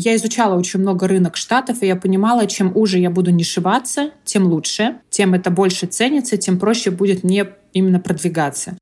Я изучала очень много рынок Штатов, и я понимала, чем уже я буду нишеваться, тем лучше, тем это больше ценится, тем проще будет мне именно продвигаться.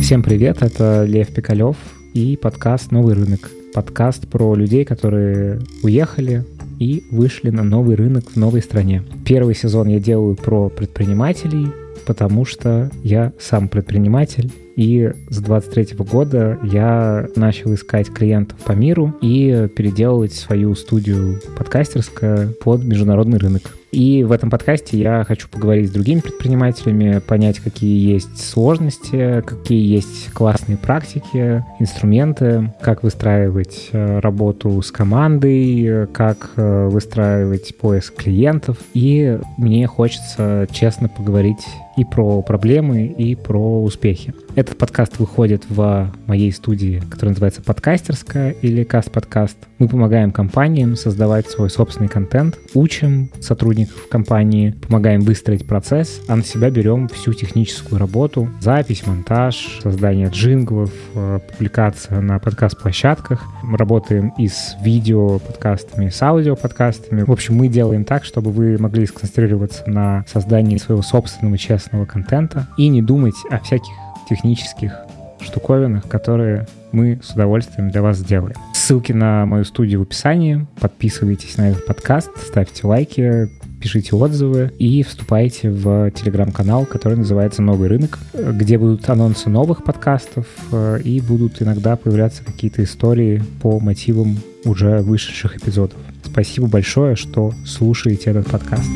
Всем привет, это Лев Пикалев и подкаст «Новый рынок». Подкаст про людей, которые уехали, и вышли на новый рынок в новой стране. Первый сезон я делаю про предпринимателей, потому что я сам предприниматель, и с 23 года я начал искать клиентов по миру и переделывать свою студию подкастерская под международный рынок. И в этом подкасте я хочу поговорить с другими предпринимателями, понять, какие есть сложности, какие есть классные практики, инструменты, как выстраивать э, работу с командой, как э, выстраивать поиск клиентов. И мне хочется честно поговорить и про проблемы, и про успехи. Этот подкаст выходит в моей студии, которая называется «Подкастерская» или «Каст-подкаст». Мы помогаем компаниям создавать свой собственный контент, учим сотрудников компании, помогаем выстроить процесс, а на себя берем всю техническую работу, запись, монтаж, создание джинглов, э, публикация на подкаст-площадках. Мы работаем и с видео-подкастами, с аудио-подкастами. В общем, мы делаем так, чтобы вы могли сконцентрироваться на создании своего собственного честного контента и не думать о всяких технических штуковинах, которые мы с удовольствием для вас сделаем. Ссылки на мою студию в описании. Подписывайтесь на этот подкаст, ставьте лайки, пишите отзывы и вступайте в телеграм-канал, который называется «Новый рынок», где будут анонсы новых подкастов э, и будут иногда появляться какие-то истории по мотивам уже вышедших эпизодов. Спасибо большое, что слушаете этот подкаст.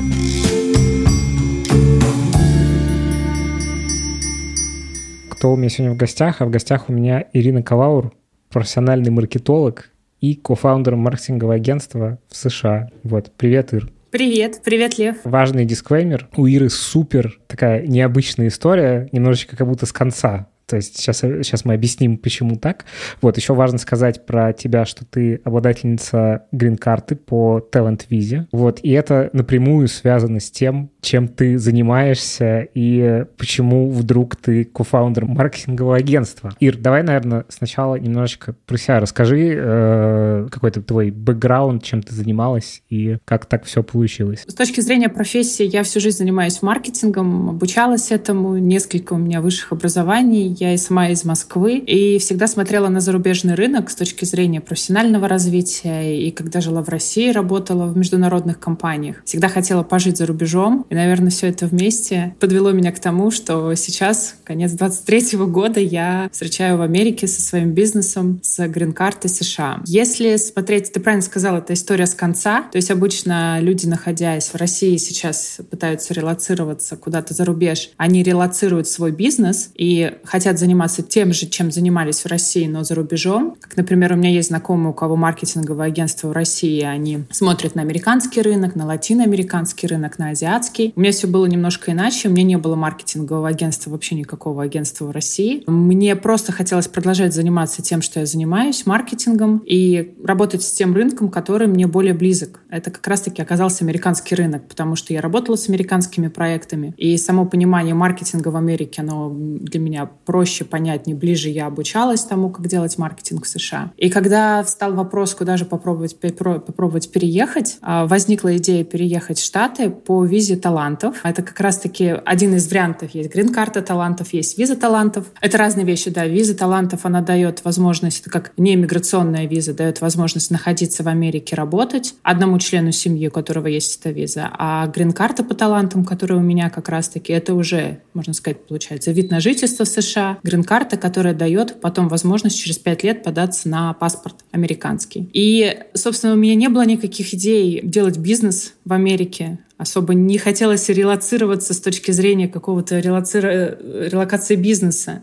Кто у меня сегодня в гостях, а в гостях у меня Ирина Калаур, профессиональный маркетолог и кофаундер маркетингового агентства в США. Вот, привет, Ир. Привет, привет, Лев. Важный дисклеймер. У Иры супер такая необычная история, немножечко как будто с конца. То есть сейчас, сейчас мы объясним, почему так. Вот, еще важно сказать про тебя, что ты обладательница грин-карты по Talent Visa. Вот, и это напрямую связано с тем, чем ты занимаешься и почему вдруг ты кофаундер маркетингового агентства. Ир, давай, наверное, сначала немножечко про себя расскажи, э, какой-то твой бэкграунд, чем ты занималась и как так все получилось. С точки зрения профессии, я всю жизнь занимаюсь маркетингом, обучалась этому, несколько у меня высших образований, я и сама из Москвы, и всегда смотрела на зарубежный рынок с точки зрения профессионального развития. И когда жила в России, работала в международных компаниях. Всегда хотела пожить за рубежом. И, наверное, все это вместе подвело меня к тому, что сейчас, конец 23 года, я встречаю в Америке со своим бизнесом с грин-картой США. Если смотреть, ты правильно сказала, это история с конца. То есть обычно люди, находясь в России, сейчас пытаются релацироваться куда-то за рубеж. Они релацируют свой бизнес и хотят хотят заниматься тем же, чем занимались в России, но за рубежом. Как, например, у меня есть знакомые, у кого маркетинговое агентство в России, они смотрят на американский рынок, на латиноамериканский рынок, на азиатский. У меня все было немножко иначе. У меня не было маркетингового агентства, вообще никакого агентства в России. Мне просто хотелось продолжать заниматься тем, что я занимаюсь, маркетингом, и работать с тем рынком, который мне более близок. Это как раз-таки оказался американский рынок, потому что я работала с американскими проектами, и само понимание маркетинга в Америке, оно для меня проще проще, понятнее, ближе я обучалась тому, как делать маркетинг в США. И когда встал вопрос, куда же попробовать, попробовать переехать, а, возникла идея переехать в Штаты по визе талантов. Это как раз-таки один из вариантов. Есть грин-карта талантов, есть виза талантов. Это разные вещи, да. Виза талантов, она дает возможность, это как не иммиграционная виза, дает возможность находиться в Америке, работать одному члену семьи, у которого есть эта виза. А грин-карта по талантам, которая у меня как раз-таки, это уже, можно сказать, получается вид на жительство в США, грин-карта, которая дает потом возможность через пять лет податься на паспорт американский. И, собственно, у меня не было никаких идей делать бизнес в Америке. Особо не хотелось релацироваться с точки зрения какого-то релаци... релокации бизнеса.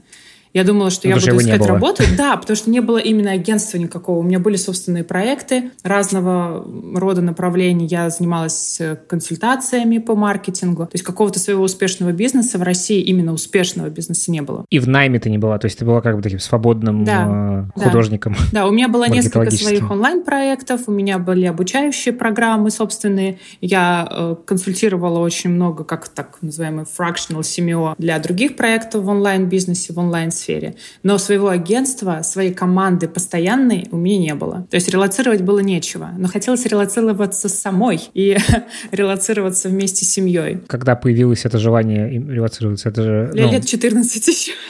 Я думала, что ну, я буду искать работу. Да, потому что не было именно агентства никакого. У меня были собственные проекты разного рода направлений. Я занималась э, консультациями по маркетингу. То есть какого-то своего успешного бизнеса в России, именно успешного бизнеса не было. И в найме ты не была? То есть ты была как бы таким свободным да, э, художником? Да. да, у меня было несколько своих онлайн-проектов, у меня были обучающие программы собственные. Я э, консультировала очень много, как так называемый fractional семио для других проектов в онлайн-бизнесе, в онлайн-сфере. Но своего агентства, своей команды постоянной у меня не было. То есть релацировать было нечего. Но хотелось релацироваться самой и релацироваться вместе с семьей. Когда появилось это желание релацироваться? Это же, ну... Лет 14 еще.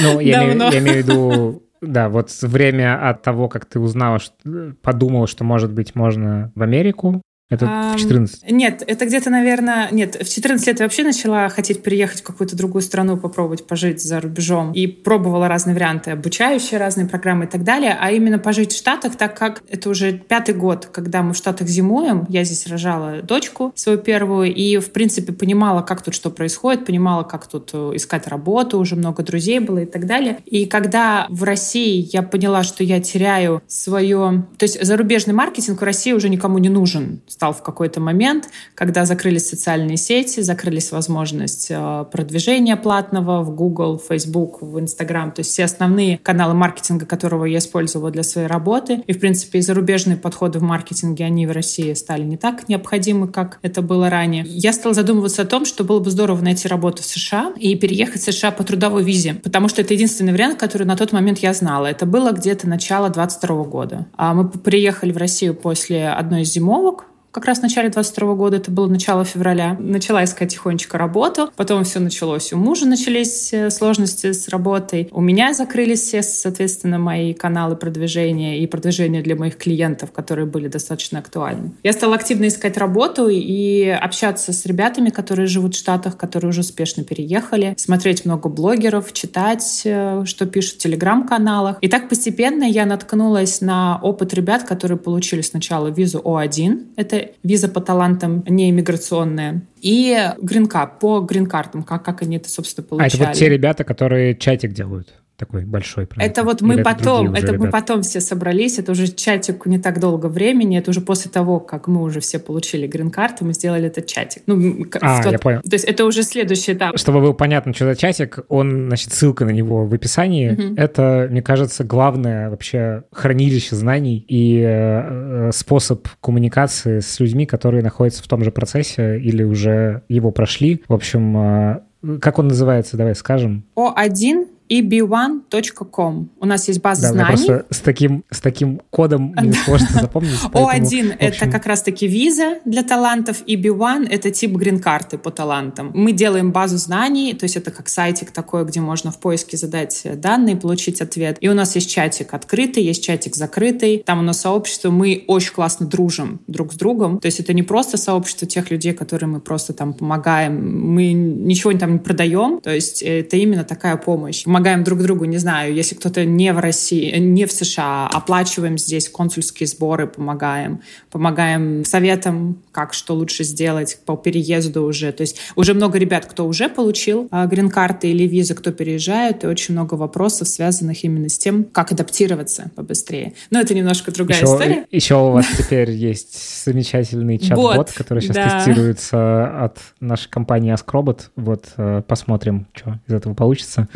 Ну, я имею в виду да, вот время от того, как ты узнала, что, подумала, что, может быть, можно в Америку, это в 14? Нет, это где-то, наверное... Нет, в 14 лет я вообще начала хотеть переехать в какую-то другую страну, попробовать пожить за рубежом. И пробовала разные варианты, обучающие разные программы и так далее. А именно пожить в Штатах, так как это уже пятый год, когда мы в Штатах зимуем. Я здесь рожала дочку свою первую. И, в принципе, понимала, как тут что происходит, понимала, как тут э, искать работу. Уже много друзей было и так далее. И когда в России я поняла, что я теряю свое... То есть зарубежный маркетинг в России уже никому не нужен стал в какой-то момент, когда закрылись социальные сети, закрылись возможность э, продвижения платного в Google, в Facebook, в Instagram, то есть все основные каналы маркетинга, которого я использовала для своей работы. И, в принципе, и зарубежные подходы в маркетинге, они в России стали не так необходимы, как это было ранее. Я стала задумываться о том, что было бы здорово найти работу в США и переехать в США по трудовой визе, потому что это единственный вариант, который на тот момент я знала. Это было где-то начало 22 года. А мы приехали в Россию после одной из зимовок, как раз в начале 22 года, это было начало февраля, начала искать тихонечко работу. Потом все началось. У мужа начались э, сложности с работой. У меня закрылись все, соответственно, мои каналы продвижения и продвижения для моих клиентов, которые были достаточно актуальны. Я стала активно искать работу и общаться с ребятами, которые живут в Штатах, которые уже успешно переехали, смотреть много блогеров, читать, э, что пишут в телеграм-каналах. И так постепенно я наткнулась на опыт ребят, которые получили сначала визу О1. Это виза по талантам не иммиграционная. И гринкард, по гринкартам, как, как они это, собственно, получали. А это вот те ребята, которые чатик делают? Такой большой проект. Это вот мы Или потом, это, это мы потом все собрались, это уже чатик не так долго времени, это уже после того, как мы уже все получили грин-карту, мы сделали этот чатик. Ну, а, тот, я понял. То есть это уже следующий этап. Чтобы было понятно, что за чатик, он, значит, ссылка на него в описании. Угу. Это, мне кажется, главное вообще хранилище знаний и э, способ коммуникации с людьми, которые находятся в том же процессе или уже его прошли. В общем, э, как он называется, давай скажем? О1 eb1.com. У нас есть база да, знаний. Просто с таким, с таким кодом не сложно запомнить. О1 — это как раз-таки виза для талантов, eb1 — это тип грин-карты по талантам. Мы делаем базу знаний, то есть это как сайтик такой, где можно в поиске задать данные, получить ответ. И у нас есть чатик открытый, есть чатик закрытый. Там у нас сообщество, мы очень классно дружим друг с другом. То есть это не просто сообщество тех людей, которые мы просто там помогаем, мы ничего там не продаем, то есть это именно такая помощь помогаем друг другу, не знаю, если кто-то не в России, не в США, оплачиваем здесь консульские сборы, помогаем, помогаем советам, как что лучше сделать по переезду уже. То есть уже много ребят, кто уже получил а, грин-карты или визы, кто переезжает, и очень много вопросов, связанных именно с тем, как адаптироваться побыстрее. Но это немножко другая еще, история. Еще у вас теперь есть замечательный чат-бот, который сейчас тестируется от нашей компании Askrobot. Вот э, посмотрим, что из этого получится.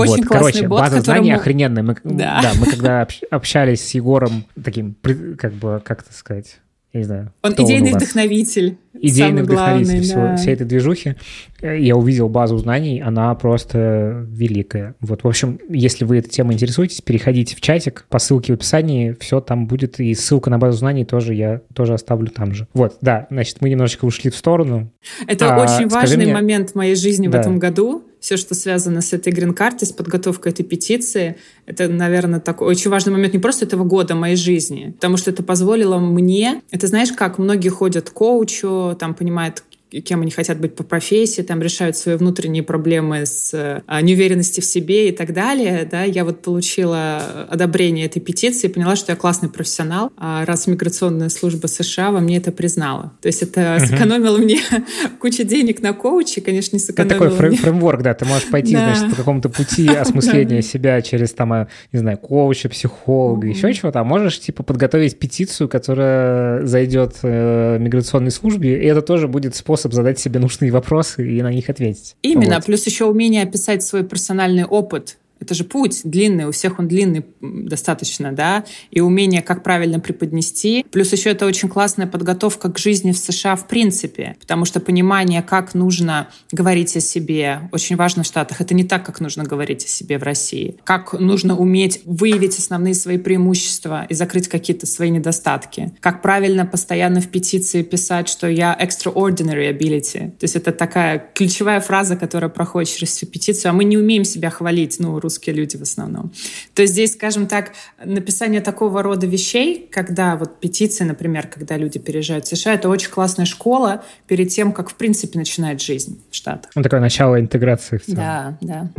Очень вот, классный короче, бот, база которому... знаний охрененная. Мы, да. да, мы когда общались с Егором, таким, как бы, как это сказать, я не знаю. Он идейный он вдохновитель. Идейный вдохновитель главный, всего, да. всей этой движухи. Я увидел базу знаний, она просто великая. Вот, в общем, если вы этой темой интересуетесь, переходите в чатик по ссылке в описании, все там будет, и ссылка на базу знаний тоже я тоже оставлю там же. Вот, да, значит, мы немножечко ушли в сторону. Это а, очень важный мне... момент в моей жизни да. в этом году все, что связано с этой грин-картой, с подготовкой этой петиции, это, наверное, такой очень важный момент не просто этого года, а моей жизни, потому что это позволило мне, это знаешь, как многие ходят к коучу, там понимают кем они хотят быть по профессии, там решают свои внутренние проблемы с а, неуверенностью в себе и так далее. Да, я вот получила одобрение этой петиции и поняла, что я классный профессионал, а раз миграционная служба США во мне это признала. То есть это угу. сэкономило мне кучу денег на коуче, конечно, не сэкономило Это такой мне... фреймворк, да, ты можешь пойти, да. значит, по какому-то пути осмысления себя через, там, а, не знаю, коуча, психолога, еще чего-то, а можешь, типа, подготовить петицию, которая зайдет э, миграционной службе, и это тоже будет способ задать себе нужные вопросы и на них ответить. Именно, вот. плюс еще умение описать свой персональный опыт, это же путь длинный, у всех он длинный достаточно, да, и умение, как правильно преподнести. Плюс еще это очень классная подготовка к жизни в США в принципе, потому что понимание, как нужно говорить о себе, очень важно в Штатах. Это не так, как нужно говорить о себе в России. Как нужно уметь выявить основные свои преимущества и закрыть какие-то свои недостатки. Как правильно постоянно в петиции писать, что я extraordinary ability. То есть это такая ключевая фраза, которая проходит через всю петицию, а мы не умеем себя хвалить, ну, русские люди в основном. То есть здесь, скажем так, написание такого рода вещей, когда вот петиции, например, когда люди переезжают в США, это очень классная школа перед тем, как в принципе начинает жизнь в Штатах. Ну, такое начало интеграции в целом. Да, да.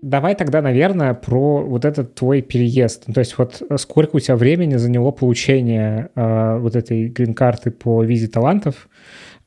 Давай тогда, наверное, про вот этот твой переезд. Ну, то есть вот сколько у тебя времени заняло получение э, вот этой грин-карты по визе талантов?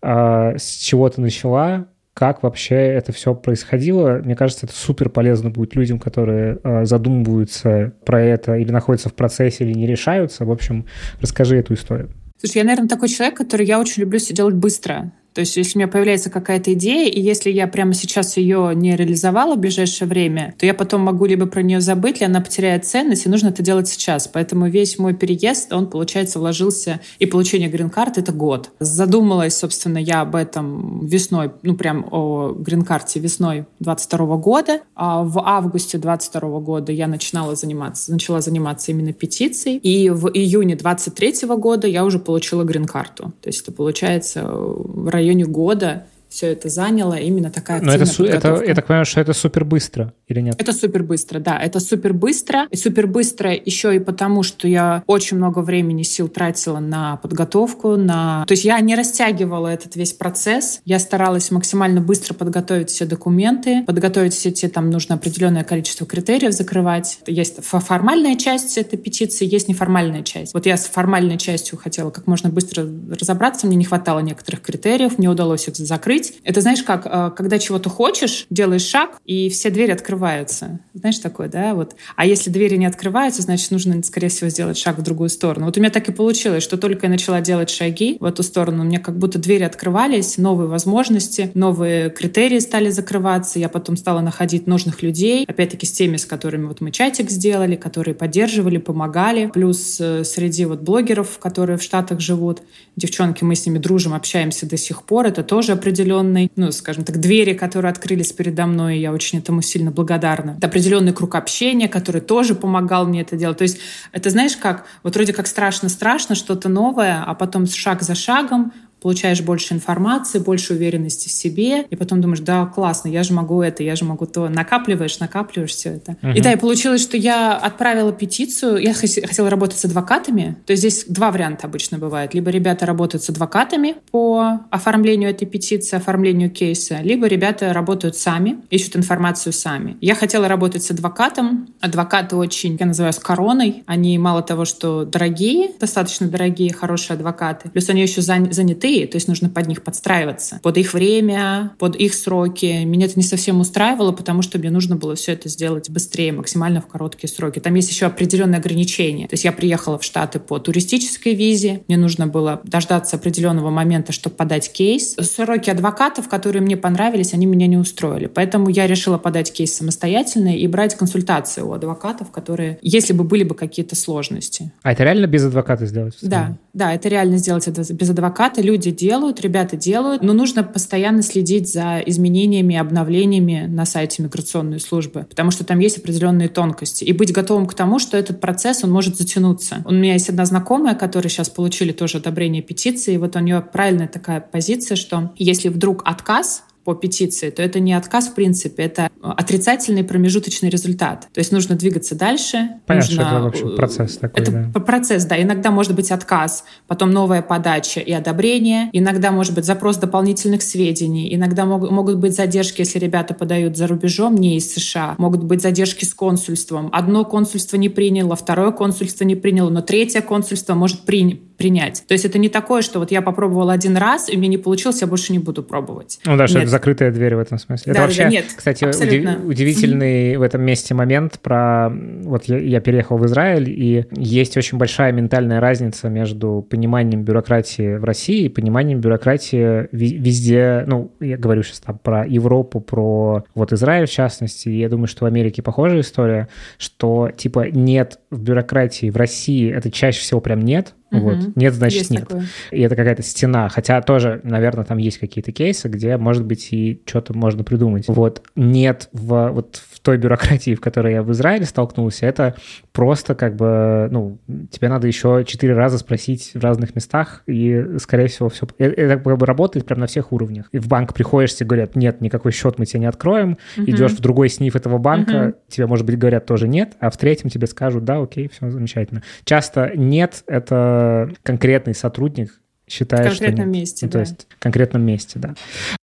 Э, с чего ты начала? Как вообще это все происходило. Мне кажется, это супер полезно будет людям, которые э, задумываются про это или находятся в процессе, или не решаются. В общем, расскажи эту историю. Слушай, я, наверное, такой человек, который я очень люблю все делать быстро. То есть, если у меня появляется какая-то идея, и если я прямо сейчас ее не реализовала в ближайшее время, то я потом могу либо про нее забыть, или она потеряет ценность, и нужно это делать сейчас. Поэтому весь мой переезд, он, получается, вложился, и получение грин-карты — это год. Задумалась, собственно, я об этом весной, ну, прям о грин-карте весной 22 года. А в августе 22 года я начинала заниматься, начала заниматься именно петицией, и в июне 23 года я уже получила грин-карту. То есть это, получается, в районе года все это заняло, именно такая Но это, это, я так понимаю, что это супер быстро или нет? Это супер быстро, да, это супер быстро. И супер быстро еще и потому, что я очень много времени, сил тратила на подготовку, на... То есть я не растягивала этот весь процесс, я старалась максимально быстро подготовить все документы, подготовить все те, там нужно определенное количество критериев закрывать. Есть формальная часть этой петиции, есть неформальная часть. Вот я с формальной частью хотела как можно быстро разобраться, мне не хватало некоторых критериев, мне удалось их закрыть, открыть. Это знаешь как, э, когда чего-то хочешь, делаешь шаг, и все двери открываются. Знаешь такое, да? Вот. А если двери не открываются, значит, нужно, скорее всего, сделать шаг в другую сторону. Вот у меня так и получилось, что только я начала делать шаги в эту сторону, меня как будто двери открывались, новые возможности, новые критерии стали закрываться. Я потом стала находить нужных людей, опять-таки с теми, с которыми вот мы чатик сделали, которые поддерживали, помогали. Плюс э, среди вот блогеров, которые в Штатах живут, девчонки, мы с ними дружим, общаемся до сих пор. Это тоже определенно определенный, ну, скажем так, двери, которые открылись передо мной, я очень этому сильно благодарна. Это определенный круг общения, который тоже помогал мне это делать. То есть это, знаешь, как, вот вроде как страшно-страшно, что-то новое, а потом шаг за шагом получаешь больше информации, больше уверенности в себе, и потом думаешь, да, классно, я же могу это, я же могу то. Накапливаешь, накапливаешь все это. Uh-huh. И да, и получилось, что я отправила петицию, я хотела работать с адвокатами, то есть здесь два варианта обычно бывает. Либо ребята работают с адвокатами по оформлению этой петиции, оформлению кейса, либо ребята работают сами, ищут информацию сами. Я хотела работать с адвокатом. Адвокаты очень, я называю, с короной. Они мало того, что дорогие, достаточно дорогие, хорошие адвокаты, плюс они еще заняты крутые, то есть нужно под них подстраиваться, под их время, под их сроки. Меня это не совсем устраивало, потому что мне нужно было все это сделать быстрее, максимально в короткие сроки. Там есть еще определенные ограничения. То есть я приехала в Штаты по туристической визе, мне нужно было дождаться определенного момента, чтобы подать кейс. Сроки адвокатов, которые мне понравились, они меня не устроили. Поэтому я решила подать кейс самостоятельно и брать консультации у адвокатов, которые, если бы были бы какие-то сложности. А это реально без адвоката сделать? Да, да, это реально сделать без адвоката. Люди люди делают, ребята делают, но нужно постоянно следить за изменениями, обновлениями на сайте миграционной службы, потому что там есть определенные тонкости. И быть готовым к тому, что этот процесс, он может затянуться. У меня есть одна знакомая, которая сейчас получили тоже одобрение петиции, и вот у нее правильная такая позиция, что если вдруг отказ, по петиции, то это не отказ в принципе, это отрицательный промежуточный результат. То есть нужно двигаться дальше. Понятно, нужно... что это вообще процесс такой. Это да. процесс, да. Иногда может быть отказ, потом новая подача и одобрение. Иногда может быть запрос дополнительных сведений. Иногда могут, могут быть задержки, если ребята подают за рубежом, не из США. Могут быть задержки с консульством. Одно консульство не приняло, второе консульство не приняло, но третье консульство может принять принять. То есть это не такое, что вот я попробовал один раз, и мне не получилось, я больше не буду пробовать. Ну да, что это закрытая дверь в этом смысле. Да, это вообще, да, нет, кстати, удив, удивительный в этом месте момент про... Вот я, я переехал в Израиль, и есть очень большая ментальная разница между пониманием бюрократии в России и пониманием бюрократии везде. Ну, я говорю сейчас там про Европу, про вот Израиль в частности, и я думаю, что в Америке похожая история, что типа нет в бюрократии в России, это чаще всего прям нет, Угу. Вот. Нет, значит есть нет. Такое. И это какая-то стена. Хотя тоже, наверное, там есть какие-то кейсы, где, может быть, и что-то можно придумать. Вот. Нет в, вот в той бюрократии, в которой я в Израиле столкнулся, это просто как бы, ну, тебе надо еще четыре раза спросить в разных местах, и, скорее всего, все... Это, это как бы работает прям на всех уровнях. И в банк приходишь, тебе говорят, нет, никакой счет мы тебе не откроем. Угу. Идешь в другой сниф этого банка, угу. тебе, может быть, говорят тоже нет, а в третьем тебе скажут, да, окей, все замечательно. Часто нет, это конкретный сотрудник считает, в конкретном что... месте, ну, да. То есть в конкретном месте, да.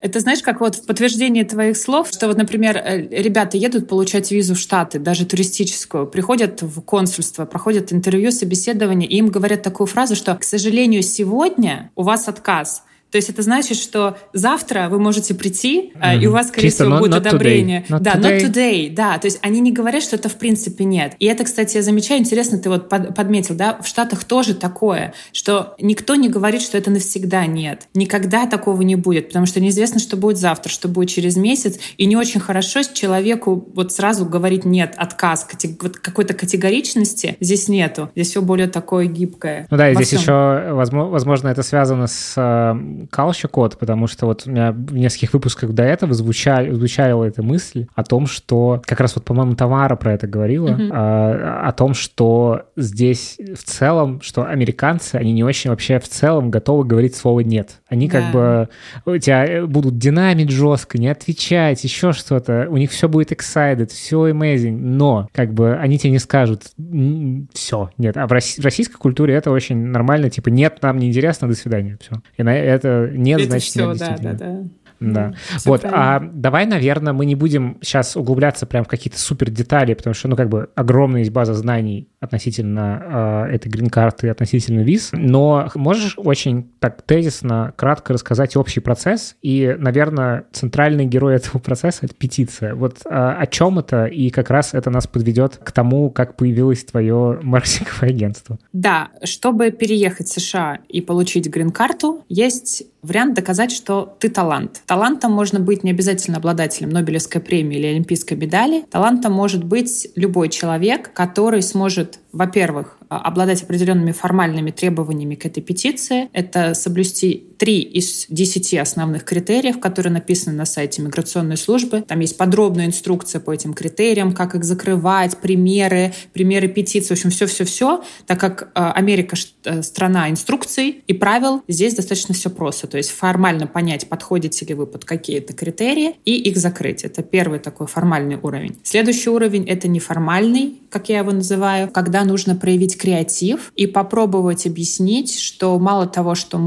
Это знаешь, как вот в подтверждение твоих слов, что вот, например, э, ребята едут получать визу в Штаты, даже туристическую, приходят в консульство, проходят интервью, собеседование, и им говорят такую фразу, что, к сожалению, сегодня у вас отказ — то есть это значит, что завтра вы можете прийти, mm-hmm. и у вас, скорее Чисто всего, not, будет not одобрение. Not да, today. not today, да. То есть они не говорят, что это в принципе нет. И это, кстати, я замечаю, интересно, ты вот подметил, да, в Штатах тоже такое, что никто не говорит, что это навсегда нет. Никогда такого не будет, потому что неизвестно, что будет завтра, что будет через месяц, и не очень хорошо человеку вот сразу говорить нет, отказ, вот какой-то категоричности здесь нету. Здесь все более такое гибкое. Ну да, и здесь всем. еще, возможно, это связано с э, culture код, потому что вот у меня в нескольких выпусках до этого звучали, звучала эта мысль о том, что как раз вот, по-моему, Тамара про это говорила, mm-hmm. а, о том, что здесь в целом, что американцы, они не очень вообще в целом готовы говорить слово «нет». Они как бы у тебя будут динамить жестко, не отвечать, еще что-то. У них все будет excited, все amazing, но как бы они тебе не скажут все, нет. А в, россий, в российской культуре это очень нормально, типа нет, нам не интересно, до свидания, все. И на это нет, это значит все, нет, да, да, да. Да. Все вот, правильно. а давай, наверное, мы не будем сейчас углубляться прям в какие-то супер детали, потому что, ну, как бы огромная есть база знаний относительно э, этой грин-карты, относительно виз, но можешь очень так тезисно, кратко рассказать общий процесс, и, наверное, центральный герой этого процесса — это петиция. Вот э, о чем это, и как раз это нас подведет к тому, как появилось твое маркетинговое агентство. Да, чтобы переехать в США и получить грин-карту, есть вариант доказать, что ты талант. Талантом можно быть не обязательно обладателем Нобелевской премии или Олимпийской медали. Талантом может быть любой человек, который сможет, во-первых, а, обладать определенными формальными требованиями к этой петиции. Это соблюсти три из десяти основных критериев, которые написаны на сайте миграционной службы. Там есть подробная инструкция по этим критериям, как их закрывать, примеры, примеры петиции, в общем, все-все-все. Так как а, Америка э, страна инструкций и правил, здесь достаточно все просто. То есть формально понять, подходите ли вы под какие-то критерии и их закрыть. Это первый такой формальный уровень. Следующий уровень — это неформальный, как я его называю, когда нужно проявить креатив и попробовать объяснить, что мало того, что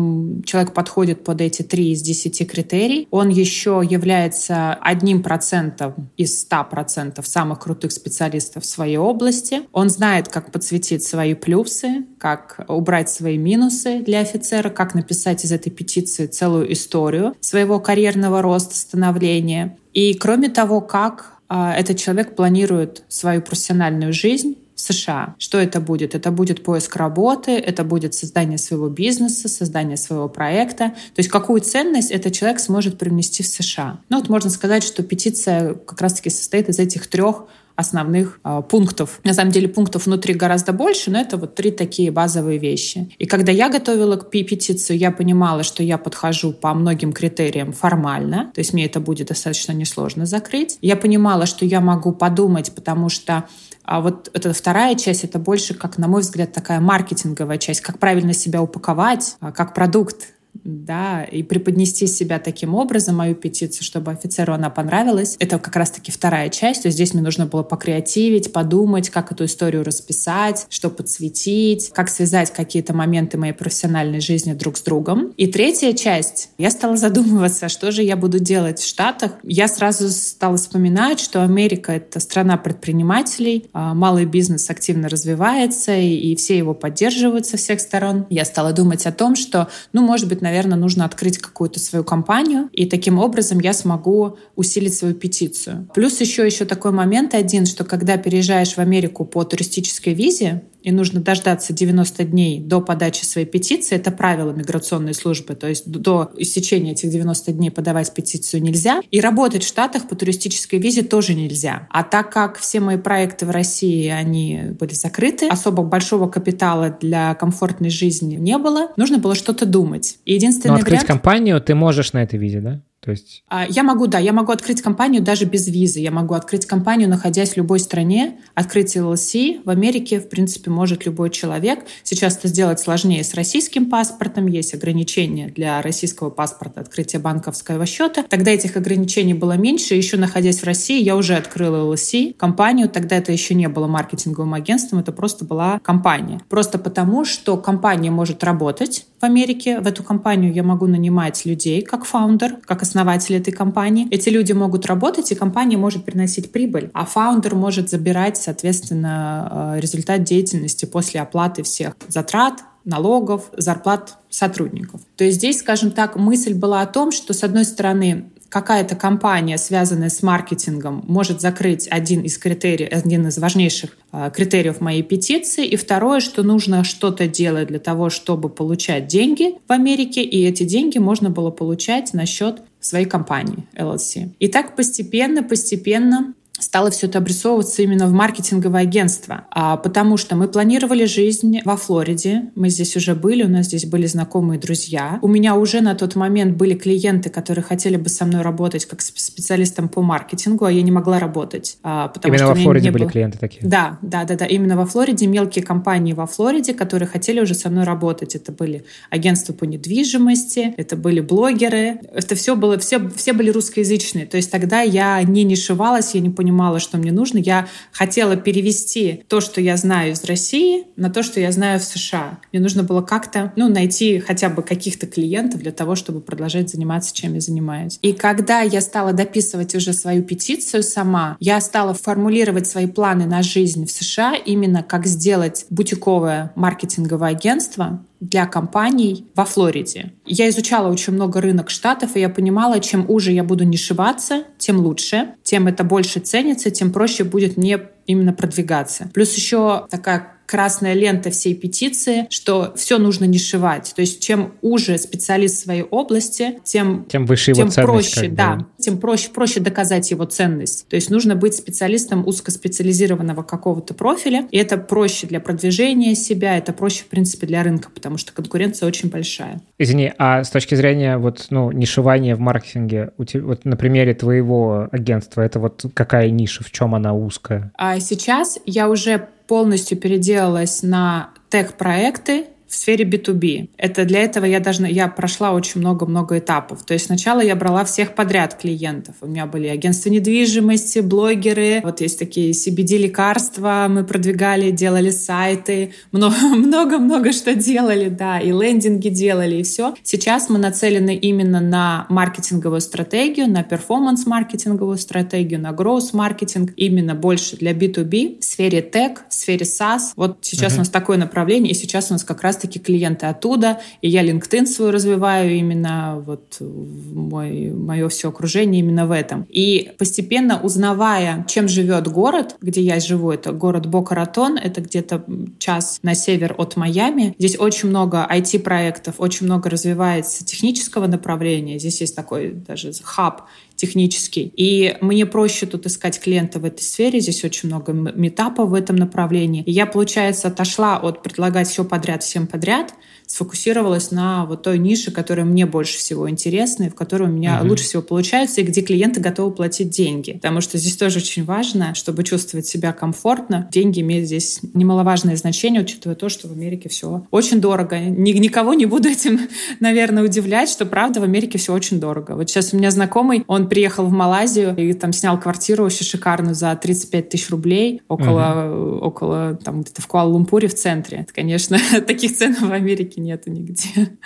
человек подходит под эти три из десяти критерий, он еще является одним процентом из ста процентов самых крутых специалистов в своей области. Он знает, как подсветить свои плюсы, как убрать свои минусы для офицера, как написать из этой петиции целую историю своего карьерного роста, становления. И кроме того, как а, этот человек планирует свою профессиональную жизнь США. Что это будет? Это будет поиск работы, это будет создание своего бизнеса, создание своего проекта. То есть какую ценность этот человек сможет привнести в США. Ну вот можно сказать, что петиция как раз-таки состоит из этих трех основных э, пунктов. На самом деле пунктов внутри гораздо больше, но это вот три такие базовые вещи. И когда я готовила к петицию, я понимала, что я подхожу по многим критериям формально, то есть мне это будет достаточно несложно закрыть. Я понимала, что я могу подумать, потому что а вот эта вторая часть, это больше, как, на мой взгляд, такая маркетинговая часть, как правильно себя упаковать, а, как продукт да, и преподнести себя таким образом, мою петицию, чтобы офицеру она понравилась. Это как раз-таки вторая часть. То есть здесь мне нужно было покреативить, подумать, как эту историю расписать, что подсветить, как связать какие-то моменты моей профессиональной жизни друг с другом. И третья часть. Я стала задумываться, что же я буду делать в Штатах. Я сразу стала вспоминать, что Америка — это страна предпринимателей, а малый бизнес активно развивается, и все его поддерживают со всех сторон. Я стала думать о том, что, ну, может быть, наверное, нужно открыть какую-то свою компанию, и таким образом я смогу усилить свою петицию. Плюс еще еще такой момент один, что когда переезжаешь в Америку по туристической визе, и нужно дождаться 90 дней до подачи своей петиции. Это правило миграционной службы. То есть до истечения этих 90 дней подавать петицию нельзя. И работать в Штатах по туристической визе тоже нельзя. А так как все мои проекты в России, они были закрыты, особо большого капитала для комфортной жизни не было, нужно было что-то думать. И единственный Но открыть вариант... компанию ты можешь на этой визе, да? То есть... А, я могу, да, я могу открыть компанию даже без визы. Я могу открыть компанию, находясь в любой стране. Открыть LLC в Америке, в принципе, может любой человек. Сейчас это сделать сложнее с российским паспортом. Есть ограничения для российского паспорта открытия банковского счета. Тогда этих ограничений было меньше. Еще находясь в России, я уже открыла LLC компанию. Тогда это еще не было маркетинговым агентством, это просто была компания. Просто потому, что компания может работать в Америке. В эту компанию я могу нанимать людей как фаундер, как основатель этой компании. Эти люди могут работать, и компания может приносить прибыль, а фаундер может забирать, соответственно, э, результат деятельности после оплаты всех затрат, налогов, зарплат сотрудников. То есть здесь, скажем так, мысль была о том, что, с одной стороны, какая-то компания, связанная с маркетингом, может закрыть один из критериев, один из важнейших э, критериев моей петиции. И второе, что нужно что-то делать для того, чтобы получать деньги в Америке, и эти деньги можно было получать на счет своей компании LLC. И так постепенно, постепенно стало все это обрисовываться именно в маркетинговое агентство, а, потому что мы планировали жизнь во Флориде, мы здесь уже были, у нас здесь были знакомые друзья. У меня уже на тот момент были клиенты, которые хотели бы со мной работать как специалистом по маркетингу, а я не могла работать. А, потому именно что во Флориде были было... клиенты такие? Да, да, да, да, именно во Флориде, мелкие компании во Флориде, которые хотели уже со мной работать. Это были агентства по недвижимости, это были блогеры, это все было, все, все были русскоязычные. То есть тогда я не нишевалась, я не понимала, понимала, что мне нужно. Я хотела перевести то, что я знаю из России, на то, что я знаю в США. Мне нужно было как-то ну, найти хотя бы каких-то клиентов для того, чтобы продолжать заниматься, чем я занимаюсь. И когда я стала дописывать уже свою петицию сама, я стала формулировать свои планы на жизнь в США именно как сделать бутиковое маркетинговое агентство, для компаний во Флориде. Я изучала очень много рынок штатов, и я понимала, чем уже я буду нишеваться, тем лучше, тем это больше ценится, тем проще будет мне именно продвигаться. Плюс еще такая красная лента всей петиции, что все нужно не шивать. То есть чем уже специалист в своей области, тем, тем выше тем его ценность. Проще, да, тем проще, проще доказать его ценность. То есть нужно быть специалистом узкоспециализированного какого-то профиля, и это проще для продвижения себя, это проще, в принципе, для рынка, потому что конкуренция очень большая. Извини, а с точки зрения вот, ну, нишевания в маркетинге, вот на примере твоего агентства, это вот какая ниша, в чем она узкая? А сейчас я уже полностью переделалась на тех-проекты, в сфере B2B. Это для этого я должна, я прошла очень много-много этапов. То есть сначала я брала всех подряд клиентов. У меня были агентства недвижимости, блогеры, вот есть такие CBD-лекарства, мы продвигали, делали сайты, много-много что делали, да, и лендинги делали, и все. Сейчас мы нацелены именно на маркетинговую стратегию, на перформанс-маркетинговую стратегию, на гроус-маркетинг, именно больше для B2B в сфере тег, в сфере SaaS. Вот сейчас uh-huh. у нас такое направление, и сейчас у нас как раз раз-таки клиенты оттуда, и я LinkedIn свой развиваю именно вот мой, мое все окружение именно в этом. И постепенно узнавая, чем живет город, где я живу, это город Бока-Ратон, это где-то час на север от Майами. Здесь очень много IT-проектов, очень много развивается технического направления. Здесь есть такой даже хаб технический. И мне проще тут искать клиента в этой сфере. Здесь очень много метапов в этом направлении. И я, получается, отошла от предлагать все подряд всем подряд сфокусировалась на вот той нише, которая мне больше всего интересна, и в которой у меня угу. лучше всего получается, и где клиенты готовы платить деньги. Потому что здесь тоже очень важно, чтобы чувствовать себя комфортно. Деньги имеют здесь немаловажное значение, учитывая то, что в Америке все очень дорого. Ни, никого не буду этим, наверное, удивлять, что правда в Америке все очень дорого. Вот сейчас у меня знакомый, он приехал в Малайзию и там снял квартиру вообще шикарную за 35 тысяч рублей около, угу. около там где-то в Куала-Лумпуре в центре. Это, конечно, таких цен в Америке нету нигде.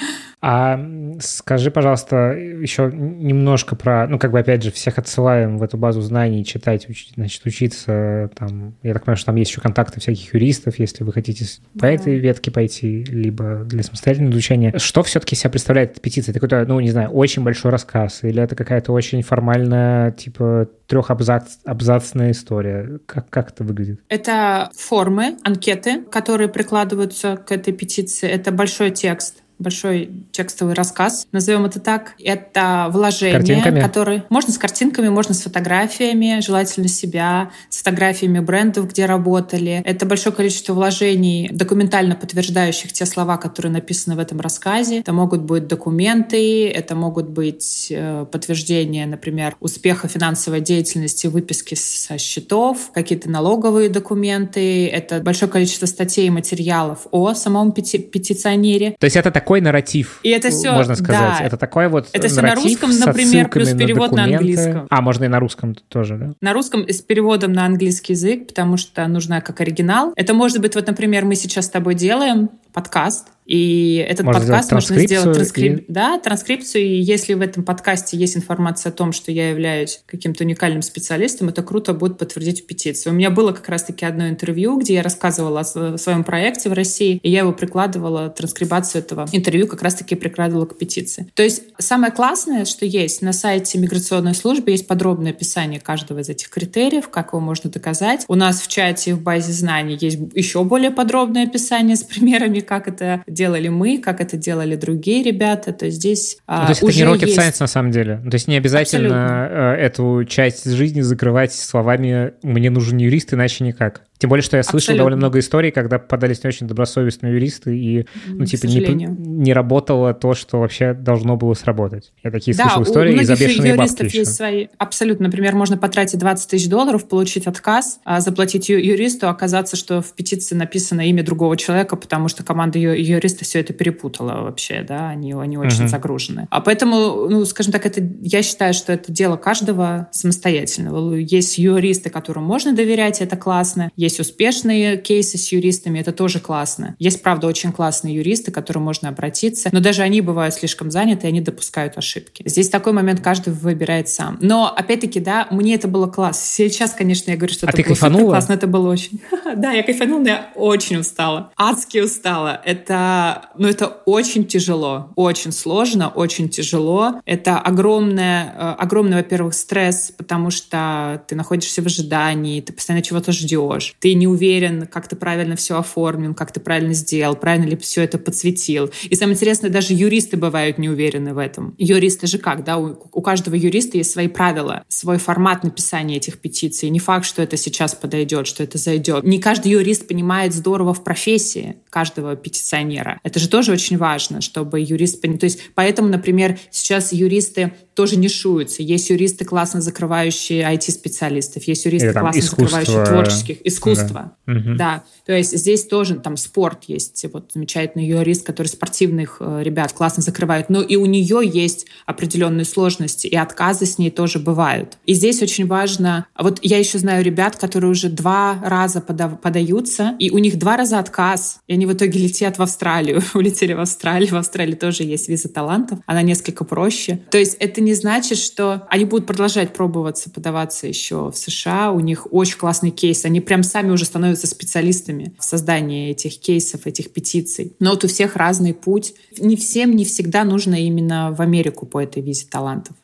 А скажи, пожалуйста, еще немножко про, ну, как бы, опять же, всех отсылаем в эту базу знаний, читать, учить, значит, учиться, там, я так понимаю, что там есть еще контакты всяких юристов, если вы хотите по да. этой ветке пойти, либо для самостоятельного изучения. Что все-таки себя представляет петиция? Это какой-то, ну, не знаю, очень большой рассказ, или это какая-то очень формальная, типа, трехабзацная история? Как, как это выглядит? Это формы, анкеты, которые прикладываются к этой петиции. Это большой текст, большой текстовый рассказ, назовем это так. Это вложение, которые можно с картинками, можно с фотографиями, желательно себя, с фотографиями брендов, где работали. Это большое количество вложений, документально подтверждающих те слова, которые написаны в этом рассказе. Это могут быть документы, это могут быть э, подтверждения, например, успеха финансовой деятельности, выписки со счетов, какие-то налоговые документы. Это большое количество статей и материалов о самом пети петиционере. То есть это такой нарратив, и это все, можно сказать. Да. Это такой вот Это все на русском, например, плюс перевод на, на английском. А, можно и на русском тоже, да? На русском с переводом на английский язык, потому что нужна как оригинал. Это может быть, вот, например, мы сейчас с тобой делаем подкаст, и этот можно подкаст можно сделать транскрип... и... да, транскрипцию. И если в этом подкасте есть информация о том, что я являюсь каким-то уникальным специалистом, это круто будет подтвердить в петиции. У меня было как раз-таки одно интервью, где я рассказывала о своем проекте в России, и я его прикладывала, транскрибацию этого интервью как раз-таки прикладывала к петиции. То есть самое классное, что есть на сайте миграционной службы, есть подробное описание каждого из этих критериев, как его можно доказать. У нас в чате в базе знаний есть еще более подробное описание с примерами, как это делали мы, как это делали другие ребята, то здесь ну, То есть уже это не rocket есть... science на самом деле? То есть не обязательно Абсолютно. Э, эту часть жизни закрывать словами «мне нужен юрист, иначе никак». Тем более, что я слышал Абсолютно. довольно много историй, когда попадались не очень добросовестные юристы, и, ну, типа, не, не работало то, что вообще должно было сработать. Я такие да, слышал истории и за бешеные бабки еще. есть свои... Абсолютно. Например, можно потратить 20 тысяч долларов, получить отказ, а заплатить ю- юристу, оказаться, что в петиции написано имя другого человека, потому что команда ю- юриста все это перепутала вообще, да, они, они очень uh-huh. загружены. А поэтому, ну, скажем так, это, я считаю, что это дело каждого самостоятельного. Есть юристы, которым можно доверять, это классно. Есть есть успешные кейсы с юристами, это тоже классно. Есть, правда, очень классные юристы, к которым можно обратиться, но даже они бывают слишком заняты, и они допускают ошибки. Здесь такой момент каждый выбирает сам. Но, опять-таки, да, мне это было классно. Сейчас, конечно, я говорю, что а это ты было кайфанула? классно, это было очень... да, я кайфанула, но я очень устала. Адски устала. Это, ну, это очень тяжело, очень сложно, очень тяжело. Это огромное, э, огромный, во-первых, стресс, потому что ты находишься в ожидании, ты постоянно чего-то ждешь ты не уверен, как ты правильно все оформил, как ты правильно сделал, правильно ли все это подсветил. И самое интересное, даже юристы бывают не уверены в этом. Юристы же как, да, у, у каждого юриста есть свои правила, свой формат написания этих петиций. Не факт, что это сейчас подойдет, что это зайдет. Не каждый юрист понимает здорово в профессии каждого петиционера. Это же тоже очень важно, чтобы юрист... То есть поэтому, например, сейчас юристы тоже нишуются. Есть юристы, классно закрывающие IT-специалистов, есть юристы, Или, там, классно искусство... закрывающие творческих. Искусство. Да. Угу. да. То есть здесь тоже там спорт есть. Вот замечательный юрист, который спортивных э, ребят классно закрывает. Но и у нее есть определенные сложности, и отказы с ней тоже бывают. И здесь очень важно... Вот я еще знаю ребят, которые уже два раза пода- подаются, и у них два раза отказ, и они в итоге летят в Австралию. Улетели в Австралию. В Австралии тоже есть виза талантов. Она несколько проще. То есть это не значит, что они будут продолжать пробоваться, подаваться еще в США. У них очень классный кейс. Они прям сами уже становятся специалистами в создании этих кейсов, этих петиций. Но вот у всех разный путь. Не всем не всегда нужно именно в Америку по этой визе талантов.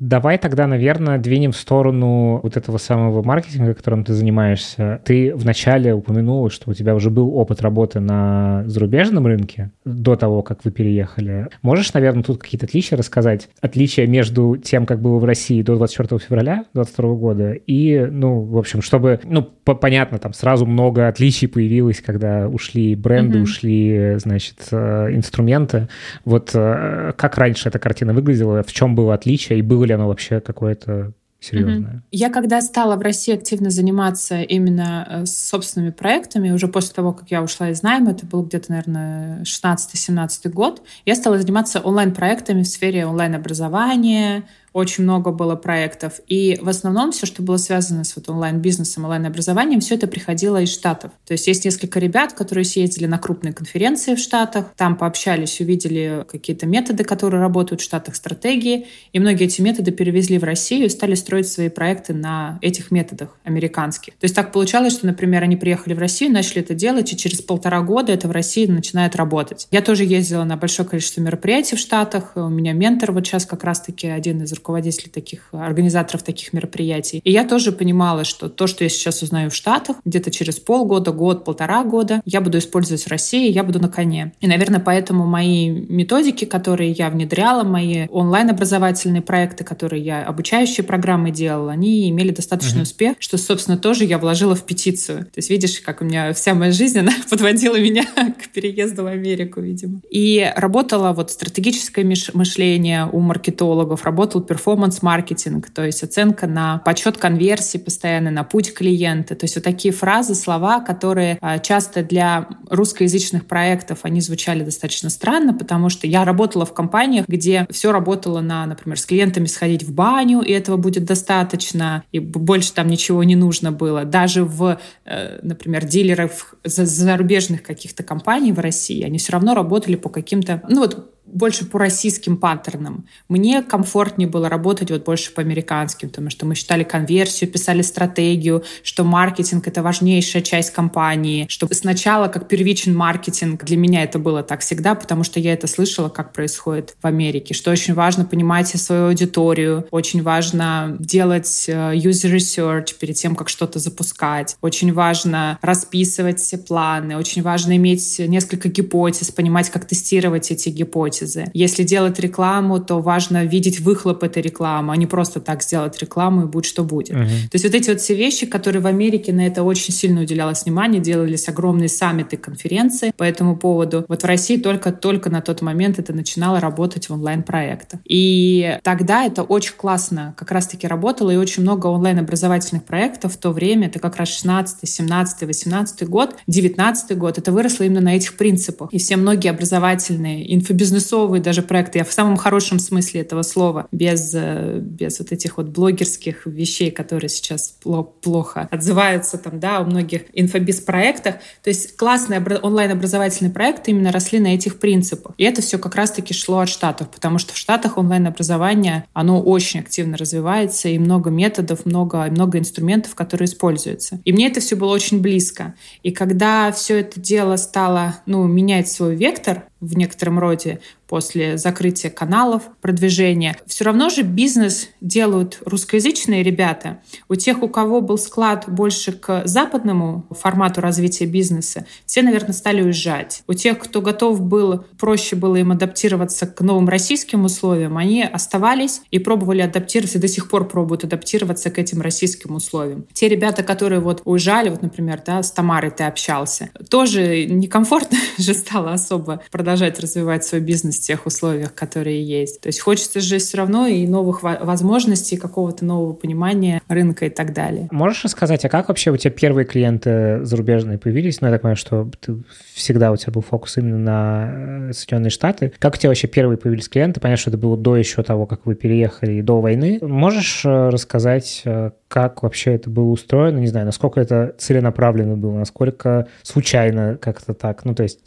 Давай тогда, наверное, двинем в сторону вот этого самого маркетинга, которым ты занимаешься. Ты вначале упомянул, что у тебя уже был опыт работы на зарубежном рынке до того, как вы переехали. Можешь, наверное, тут какие-то отличия рассказать? Отличия между тем, как было в России до 24 февраля 2022 года и, ну, в общем, чтобы, ну, понятно, там сразу много отличий появилось, когда ушли бренды, mm-hmm. ушли, значит, э, инструменты. Вот э, как раньше эта картина выглядела, в чем было отличие и было ли оно вообще какое-то серьезное. Я когда стала в России активно заниматься именно э, собственными проектами, уже после того, как я ушла из найма, это был где-то, наверное, 16-17 год, я стала заниматься онлайн-проектами в сфере онлайн-образования, очень много было проектов. И в основном все, что было связано с вот онлайн-бизнесом, онлайн-образованием, все это приходило из Штатов. То есть есть несколько ребят, которые съездили на крупные конференции в Штатах, там пообщались, увидели какие-то методы, которые работают в Штатах, стратегии, и многие эти методы перевезли в Россию и стали строить свои проекты на этих методах американских. То есть так получалось, что, например, они приехали в Россию, начали это делать, и через полтора года это в России начинает работать. Я тоже ездила на большое количество мероприятий в Штатах. У меня ментор вот сейчас как раз-таки один из руководителей таких, организаторов таких мероприятий. И я тоже понимала, что то, что я сейчас узнаю в Штатах, где-то через полгода, год, полтора года, я буду использовать в России, я буду на коне. И, наверное, поэтому мои методики, которые я внедряла, мои онлайн-образовательные проекты, которые я обучающие программы делала, они имели достаточный uh-huh. успех, что, собственно, тоже я вложила в петицию. То есть, видишь, как у меня вся моя жизнь, она подводила меня к переезду в Америку, видимо. И работала вот стратегическое мышление у маркетологов, работал перформанс-маркетинг, то есть оценка на подсчет конверсии постоянно, на путь клиента. То есть вот такие фразы, слова, которые а, часто для русскоязычных проектов, они звучали достаточно странно, потому что я работала в компаниях, где все работало на, например, с клиентами сходить в баню, и этого будет достаточно, и больше там ничего не нужно было. Даже в, э, например, дилеров зарубежных каких-то компаний в России, они все равно работали по каким-то, ну вот больше по российским паттернам. Мне комфортнее было работать вот больше по американским, потому что мы считали конверсию, писали стратегию, что маркетинг — это важнейшая часть компании, что сначала как первичный маркетинг для меня это было так всегда, потому что я это слышала, как происходит в Америке, что очень важно понимать свою аудиторию, очень важно делать э, user research перед тем, как что-то запускать, очень важно расписывать все планы, очень важно иметь несколько гипотез, понимать, как тестировать эти гипотезы, гипотезы. Если делать рекламу, то важно видеть выхлоп этой рекламы, а не просто так сделать рекламу и будь что будет. Uh-huh. То есть вот эти вот все вещи, которые в Америке на это очень сильно уделялось внимание, делались огромные саммиты, конференции по этому поводу. Вот в России только-только на тот момент это начинало работать в онлайн-проектах. И тогда это очень классно как раз-таки работало, и очень много онлайн-образовательных проектов в то время, это как раз 16, 17, 18 год, 19 год, это выросло именно на этих принципах. И все многие образовательные инфобизнес бизнесовые даже проекты, я в самом хорошем смысле этого слова, без, э, без вот этих вот блогерских вещей, которые сейчас плохо отзываются там, да, у многих инфобиз-проектах. То есть классные онлайн-образовательные проекты именно росли на этих принципах. И это все как раз-таки шло от Штатов, потому что в Штатах онлайн-образование, оно очень активно развивается, и много методов, много, много инструментов, которые используются. И мне это все было очень близко. И когда все это дело стало, ну, менять свой вектор, в некотором роде после закрытия каналов продвижения. Все равно же бизнес делают русскоязычные ребята. У тех, у кого был склад больше к западному формату развития бизнеса, все, наверное, стали уезжать. У тех, кто готов был, проще было им адаптироваться к новым российским условиям, они оставались и пробовали адаптироваться, и до сих пор пробуют адаптироваться к этим российским условиям. Те ребята, которые вот уезжали, вот, например, да, с Тамарой ты общался, тоже некомфортно же стало особо продолжать развивать свой бизнес в тех условиях, которые есть. То есть хочется же все равно и новых возможностей, какого-то нового понимания рынка и так далее. Можешь рассказать, а как вообще у тебя первые клиенты зарубежные появились? Ну, я так понимаю, что ты всегда у тебя был фокус именно на э, Соединенные Штаты. Как у тебя вообще первые появились клиенты? Понятно, что это было до еще того, как вы переехали, до войны. Можешь э, рассказать, э, как вообще это было устроено? Не знаю, насколько это целенаправленно было, насколько случайно как-то так? Ну, то есть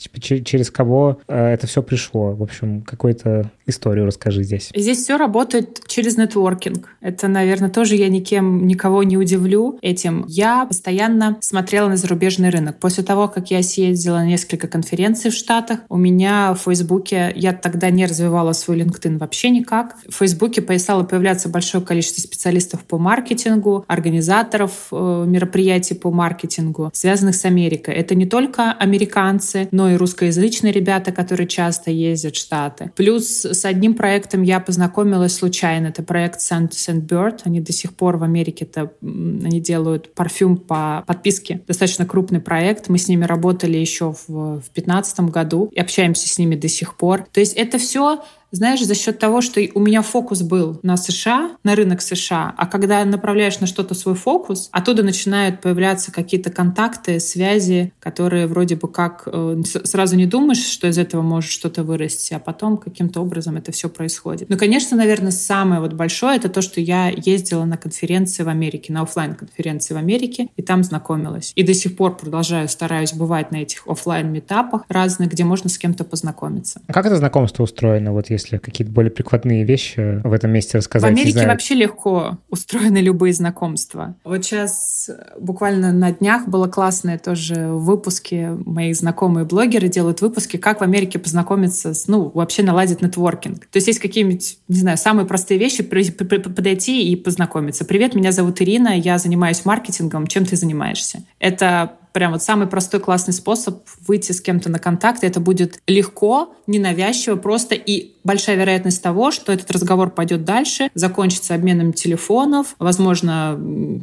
через кого это все пришло? В общем, общем, какую-то историю расскажи здесь. Здесь все работает через нетворкинг. Это, наверное, тоже я никем, никого не удивлю этим. Я постоянно смотрела на зарубежный рынок. После того, как я съездила на несколько конференций в Штатах, у меня в Фейсбуке, я тогда не развивала свой LinkedIn вообще никак. В Фейсбуке стало появляться большое количество специалистов по маркетингу, организаторов э, мероприятий по маркетингу, связанных с Америкой. Это не только американцы, но и русскоязычные ребята, которые часто ездят Штаты. Плюс с одним проектом я познакомилась случайно. Это проект Saint, Saint Bird. Они до сих пор в Америке это, они делают парфюм по подписке. Достаточно крупный проект. Мы с ними работали еще в 2015 году и общаемся с ними до сих пор. То есть это все знаешь, за счет того, что у меня фокус был на США, на рынок США, а когда направляешь на что-то свой фокус, оттуда начинают появляться какие-то контакты, связи, которые вроде бы как э, сразу не думаешь, что из этого может что-то вырасти, а потом каким-то образом это все происходит. Ну, конечно, наверное, самое вот большое это то, что я ездила на конференции в Америке, на офлайн конференции в Америке, и там знакомилась. И до сих пор продолжаю, стараюсь бывать на этих офлайн метапах разных, где можно с кем-то познакомиться. А как это знакомство устроено? Вот если какие-то более прикладные вещи в этом месте рассказать. В Америке вообще легко устроены любые знакомства. Вот сейчас буквально на днях было классное тоже выпуски. Мои знакомые блогеры делают выпуски, как в Америке познакомиться с, ну, вообще наладить нетворкинг. То есть есть какие-нибудь, не знаю, самые простые вещи, подойти и познакомиться. Привет, меня зовут Ирина, я занимаюсь маркетингом, чем ты занимаешься? Это прям вот самый простой классный способ выйти с кем-то на контакт. Это будет легко, ненавязчиво, просто и большая вероятность того, что этот разговор пойдет дальше, закончится обменом телефонов, возможно,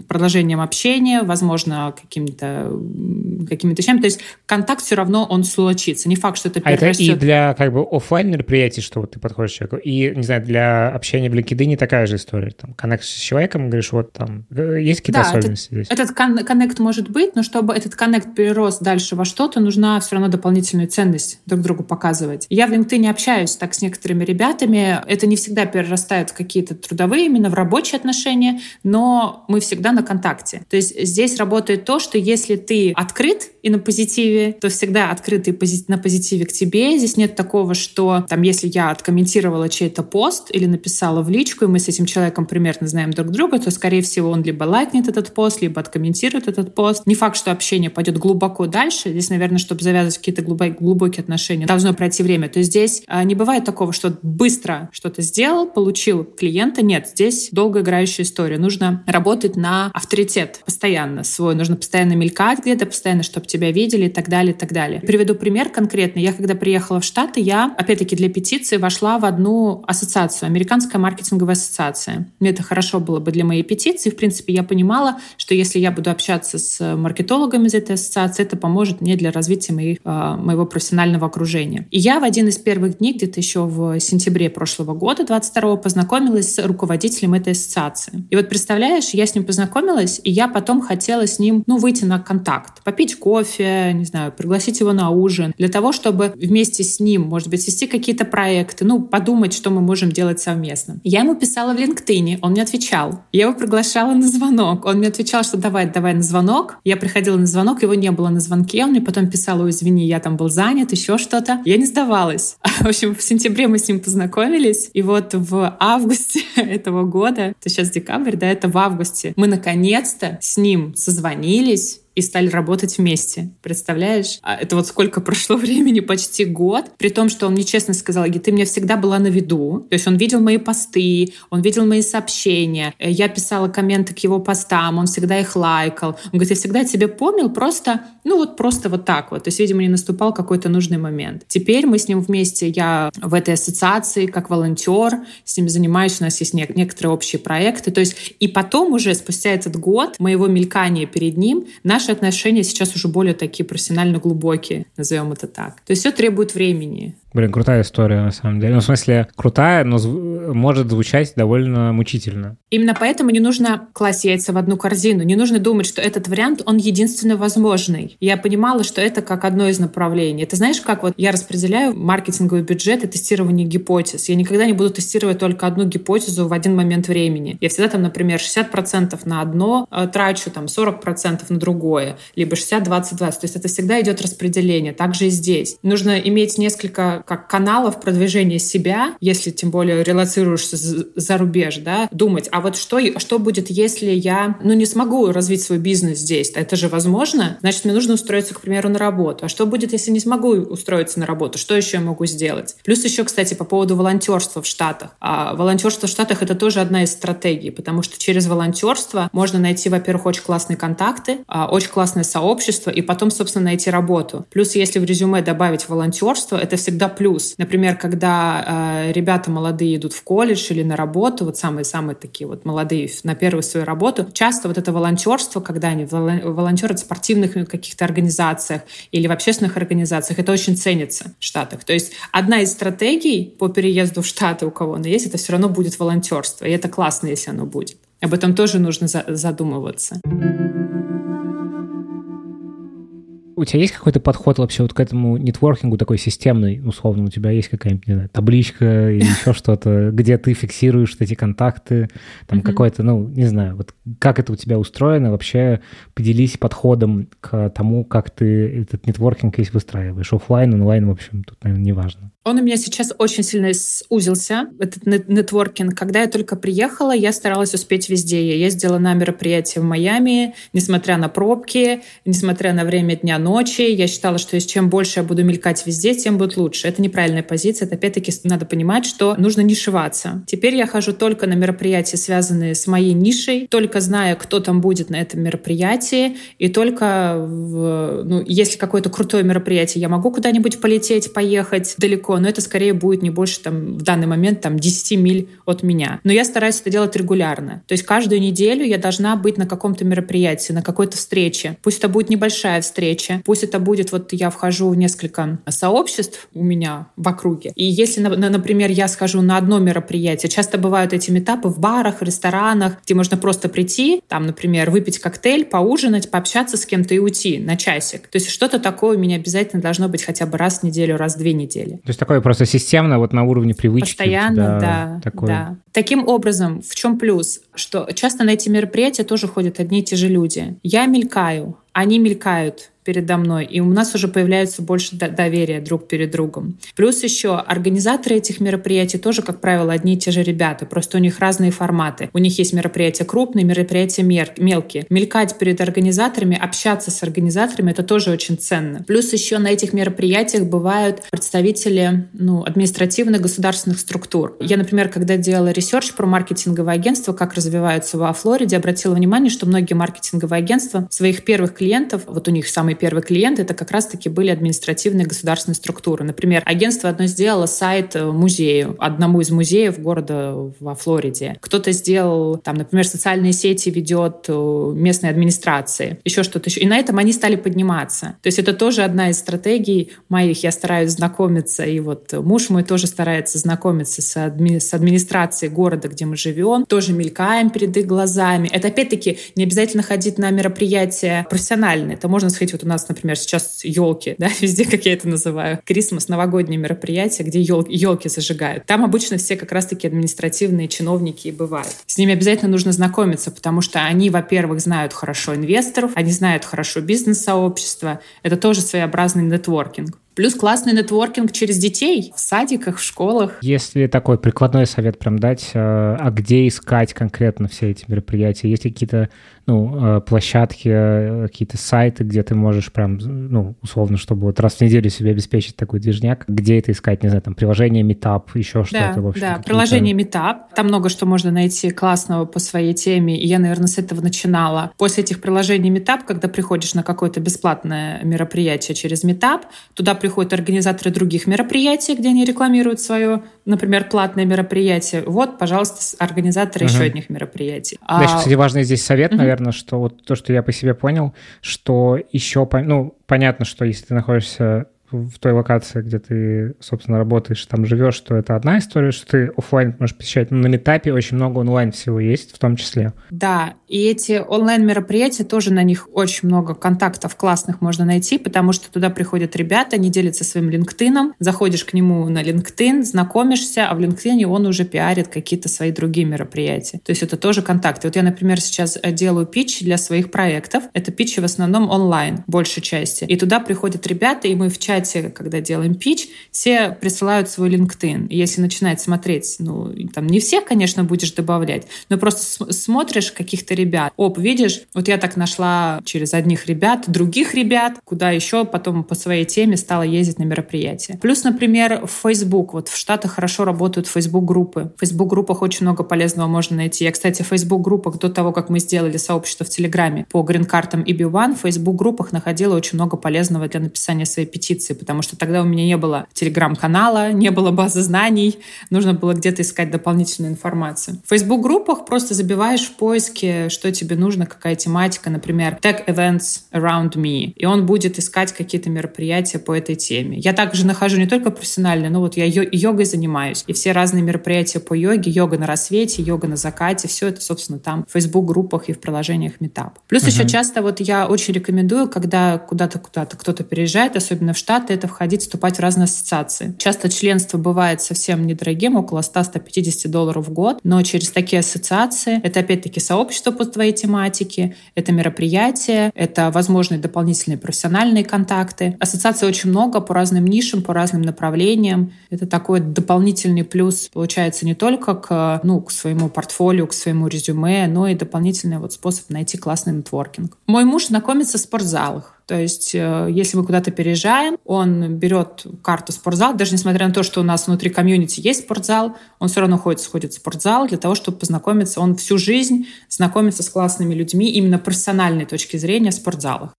продолжением общения, возможно, какими-то какими вещами. То есть контакт все равно он случится. Не факт, что это перерастет. А это и для как бы офлайн мероприятий, что вот ты подходишь к человеку, и, не знаю, для общения в LinkedIn такая же история. Там, коннект с человеком, говоришь, вот там, э, есть какие-то да, особенности этот, здесь? Этот коннект может быть, но чтобы этот коннект перерос дальше во что-то, нужна все равно дополнительную ценность друг другу показывать. Я в LinkedIn общаюсь так с некоторыми ребятами. Это не всегда перерастает в какие-то трудовые, именно в рабочие отношения, но мы всегда на контакте. То есть здесь работает то, что если ты открыт и на позитиве, то всегда открытый на позитиве к тебе. Здесь нет такого, что там, если я откомментировала чей-то пост или написала в личку, и мы с этим человеком примерно знаем друг друга, то, скорее всего, он либо лайкнет этот пост, либо откомментирует этот пост. Не факт, что общение пойдет глубоко дальше. Здесь, наверное, чтобы завязывать какие-то глубокие отношения, должно пройти время. То есть здесь а, не бывает такого, что быстро что-то сделал, получил клиента. Нет, здесь долгоиграющая история. Нужно работать на авторитет постоянно свой. Нужно постоянно мелькать где-то, постоянно, чтобы тебя видели и так далее, и так далее. Приведу пример конкретный. Я когда приехала в Штаты, я, опять-таки, для петиции вошла в одну ассоциацию, Американская маркетинговая ассоциация. Мне это хорошо было бы для моей петиции. В принципе, я понимала, что если я буду общаться с маркетологами из этой ассоциации, это поможет мне для развития моих, а, моего профессионального окружения. И я в один из первых дней, где-то еще в сентябре прошлого года, 22 познакомилась с руководителем этой ассоциации. И вот представляешь, я с ним познакомилась, и я потом хотела с ним, ну, выйти на контакт, попить кофе, не знаю, пригласить его на ужин, для того, чтобы вместе с ним, может быть, вести какие-то проекты, ну, подумать, что мы можем делать совместно. Я ему писала в LinkedIn, он мне отвечал. Я его приглашала на звонок. Он мне отвечал, что давай, давай на звонок. Я приходила на звонок, его не было на звонке. Он мне потом писал, ой, извини, я там был занят, еще что-то. Я не сдавалась. В общем, в сентябре мы с ним познакомились. И вот в августе этого года, это сейчас декабрь, да, это в августе, мы наконец-то с ним созвонились, и стали работать вместе. Представляешь? А это вот сколько прошло времени, почти год. При том, что он мне честно сказал, ты мне всегда была на виду. То есть он видел мои посты, он видел мои сообщения. Э, я писала комменты к его постам, он всегда их лайкал. Он говорит, я всегда тебя помнил, просто, ну вот просто вот так вот. То есть, видимо, не наступал какой-то нужный момент. Теперь мы с ним вместе, я в этой ассоциации как волонтер, с ним занимаюсь, у нас есть некоторые общие проекты. То есть и потом уже, спустя этот год моего мелькания перед ним, наш наши отношения сейчас уже более такие профессионально глубокие, назовем это так. То есть все требует времени. Блин, крутая история, на самом деле. Ну, в смысле, крутая, но зв- может звучать довольно мучительно. Именно поэтому не нужно класть яйца в одну корзину. Не нужно думать, что этот вариант, он единственно возможный. Я понимала, что это как одно из направлений. Это знаешь, как вот я распределяю маркетинговый бюджет и тестирование гипотез. Я никогда не буду тестировать только одну гипотезу в один момент времени. Я всегда там, например, 60% на одно э, трачу, там 40% на другое, либо 60-20-20. То есть это всегда идет распределение. Также и здесь. Нужно иметь несколько как, каналов продвижения себя, если тем более релацируешься за рубеж, да, думать, а вот что, что будет, если я, ну, не смогу развить свой бизнес здесь? Это же возможно? Значит, мне нужно устроиться, к примеру, на работу. А что будет, если не смогу устроиться на работу? Что еще я могу сделать? Плюс еще, кстати, по поводу волонтерства в Штатах. А волонтерство в Штатах — это тоже одна из стратегий, потому что через волонтерство можно найти, во-первых, очень классные контакты, а, очень классное сообщество, и потом, собственно, найти работу. Плюс, если в резюме добавить волонтерство, это всегда плюс. Например, когда э, ребята молодые идут в колледж или на работу, вот самые-самые такие вот молодые на первую свою работу, часто вот это волонтерство, когда они волонтерят в спортивных каких-то организациях или в общественных организациях, это очень ценится в Штатах. То есть одна из стратегий по переезду в Штаты, у кого она есть, это все равно будет волонтерство. И это классно, если оно будет. Об этом тоже нужно задумываться. У тебя есть какой-то подход вообще вот к этому нетворкингу такой системный, условно? У тебя есть какая-нибудь не знаю, табличка или еще что-то, где ты фиксируешь эти контакты, там какой-то, ну, не знаю, вот как это у тебя устроено? Вообще поделись подходом к тому, как ты этот нетворкинг весь выстраиваешь. Оффлайн, онлайн, в общем, тут, наверное, не важно. Он у меня сейчас очень сильно сузился, этот нетворкинг. Когда я только приехала, я старалась успеть везде. Я ездила на мероприятия в Майами, несмотря на пробки, несмотря на время дня ночи. Я считала, что чем больше я буду мелькать везде, тем будет лучше. Это неправильная позиция. Это опять-таки надо понимать, что нужно нишеваться. Теперь я хожу только на мероприятия, связанные с моей нишей, только зная, кто там будет на этом мероприятии, и только в, ну, если какое-то крутое мероприятие, я могу куда-нибудь полететь, поехать далеко, но это скорее будет не больше там в данный момент там 10 миль от меня. Но я стараюсь это делать регулярно. То есть каждую неделю я должна быть на каком-то мероприятии, на какой-то встрече. Пусть это будет небольшая встреча, пусть это будет, вот я вхожу в несколько сообществ у меня в округе. И если, например, я схожу на одно мероприятие, часто бывают эти этапы в барах, ресторанах, где можно просто прийти, там, например, выпить коктейль, поужинать, пообщаться с кем-то и уйти на часик. То есть что-то такое у меня обязательно должно быть хотя бы раз в неделю, раз в две недели. То есть такое просто системно, вот на уровне привычки. Постоянно, да. Такое. да. Таким образом, в чем плюс? Что часто на эти мероприятия тоже ходят одни и те же люди. Я мелькаю, они мелькают передо мной, и у нас уже появляется больше доверия друг перед другом. Плюс еще организаторы этих мероприятий тоже, как правило, одни и те же ребята, просто у них разные форматы. У них есть мероприятия крупные, мероприятия мелкие. Мелькать перед организаторами, общаться с организаторами — это тоже очень ценно. Плюс еще на этих мероприятиях бывают представители ну, административных государственных структур. Я, например, когда делала research про маркетинговое агентство, как развиваются во Флориде, обратила внимание, что многие маркетинговые агентства своих первых клиентов, вот у них самый первый клиент, это как раз-таки были административные государственные структуры. Например, агентство одно сделало сайт э, музею, одному из музеев города во Флориде. Кто-то сделал, там, например, социальные сети ведет э, местной администрации, еще что-то еще. И на этом они стали подниматься. То есть это тоже одна из стратегий моих. Я стараюсь знакомиться, и вот муж мой тоже старается знакомиться с, адми с администрацией города, где мы живем. Тоже мелькаем перед их глазами. Это опять-таки не обязательно ходить на мероприятия профессиональные. Это можно сходить вот у нас, например, сейчас елки, да, везде, как я это называю, Крисмас, новогодние мероприятия, где елки, зажигают. Там обычно все как раз-таки административные чиновники и бывают. С ними обязательно нужно знакомиться, потому что они, во-первых, знают хорошо инвесторов, они знают хорошо бизнес-сообщество. Это тоже своеобразный нетворкинг. Плюс классный нетворкинг через детей в садиках, в школах. Если такой прикладной совет прям дать, э, а где искать конкретно все эти мероприятия? Есть ли какие-то ну, э, площадки, э, какие-то сайты, где ты можешь прям, ну, условно, чтобы вот раз в неделю себе обеспечить такой движняк, где это искать, не знаю, там, приложение Meetup, еще что-то, да, в общем. Да, приложение Meetup, там много что можно найти классного по своей теме, и я, наверное, с этого начинала. После этих приложений Meetup, когда приходишь на какое-то бесплатное мероприятие через Meetup, туда приходят организаторы других мероприятий, где они рекламируют свое, например, платное мероприятие. Вот, пожалуйста, организаторы uh-huh. еще одних мероприятий. Да, а... кстати, важный здесь совет, uh-huh. наверное, наверное, что вот то, что я по себе понял, что еще, ну, понятно, что если ты находишься в той локации, где ты, собственно, работаешь, там живешь, то это одна история, что ты офлайн можешь посещать. Но на метапе очень много онлайн всего есть, в том числе. Да, и эти онлайн-мероприятия, тоже на них очень много контактов классных можно найти, потому что туда приходят ребята, они делятся своим LinkedIn, заходишь к нему на LinkedIn, знакомишься, а в LinkedIn он уже пиарит какие-то свои другие мероприятия. То есть это тоже контакты. Вот я, например, сейчас э, делаю питч для своих проектов. Это питчи в основном онлайн, большей части. И туда приходят ребята, и мы в чате чате, когда делаем пич, все присылают свой LinkedIn. И если начинать смотреть, ну, там не всех, конечно, будешь добавлять, но просто смотришь каких-то ребят. Оп, видишь, вот я так нашла через одних ребят, других ребят, куда еще потом по своей теме стала ездить на мероприятия. Плюс, например, в Facebook. Вот в Штатах хорошо работают Facebook-группы. В Facebook-группах очень много полезного можно найти. Я, кстати, в Facebook-группах до того, как мы сделали сообщество в Телеграме по грин-картам и B1, в Facebook-группах находила очень много полезного для написания своей петиции, потому что тогда у меня не было Телеграм-канала, не было базы знаний, нужно было где-то искать дополнительную информацию. В Facebook-группах просто забиваешь в поиске, что тебе нужно, какая тематика, например, Tech Events Around Me, и он будет искать какие-то мероприятия по этой теме. Я также нахожу не только профессионально, но вот я йогой занимаюсь, и все разные мероприятия по йоге, йога на рассвете, йога на закате, все это, собственно, там в Facebook-группах и в приложениях Meetup. Плюс uh-huh. еще часто вот я очень рекомендую, когда куда-то куда-то кто-то переезжает, особенно в Штаты, это входить, вступать в разные ассоциации. Часто членство бывает совсем недорогим, около 100-150 долларов в год, но через такие ассоциации, это опять-таки сообщество по твоей тематике, это мероприятия, это возможные дополнительные профессиональные контакты. Ассоциаций очень много по разным нишам, по разным направлениям. Это такой дополнительный плюс, получается, не только к, ну, к своему портфолио, к своему резюме, но и дополнительный вот способ найти классный нетворкинг. Мой муж знакомится в спортзалах. То есть, э, если мы куда-то переезжаем, он берет карту спортзал, даже несмотря на то, что у нас внутри комьюнити есть спортзал, он все равно ходит, сходит в спортзал для того, чтобы познакомиться. Он всю жизнь знакомится с классными людьми именно профессиональной точки зрения в спортзалах.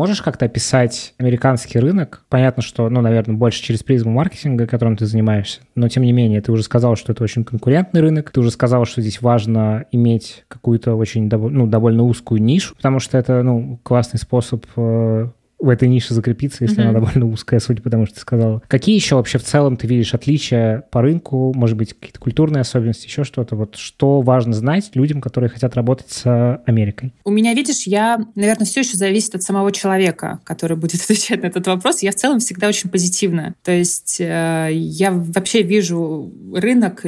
Можешь как-то описать американский рынок? Понятно, что, ну, наверное, больше через призму маркетинга, которым ты занимаешься, но тем не менее, ты уже сказал, что это очень конкурентный рынок, ты уже сказал, что здесь важно иметь какую-то очень, ну, довольно узкую нишу, потому что это, ну, классный способ э, в этой нише закрепиться, если mm-hmm. она довольно узкая, судя по тому, что ты сказала. Какие еще вообще в целом ты видишь отличия по рынку, может быть, какие-то культурные особенности, еще что-то? Вот что важно знать людям, которые хотят работать с Америкой? У меня, видишь, я, наверное, все еще зависит от самого человека, который будет отвечать на этот вопрос. Я в целом всегда очень позитивна. То есть э, я вообще вижу рынок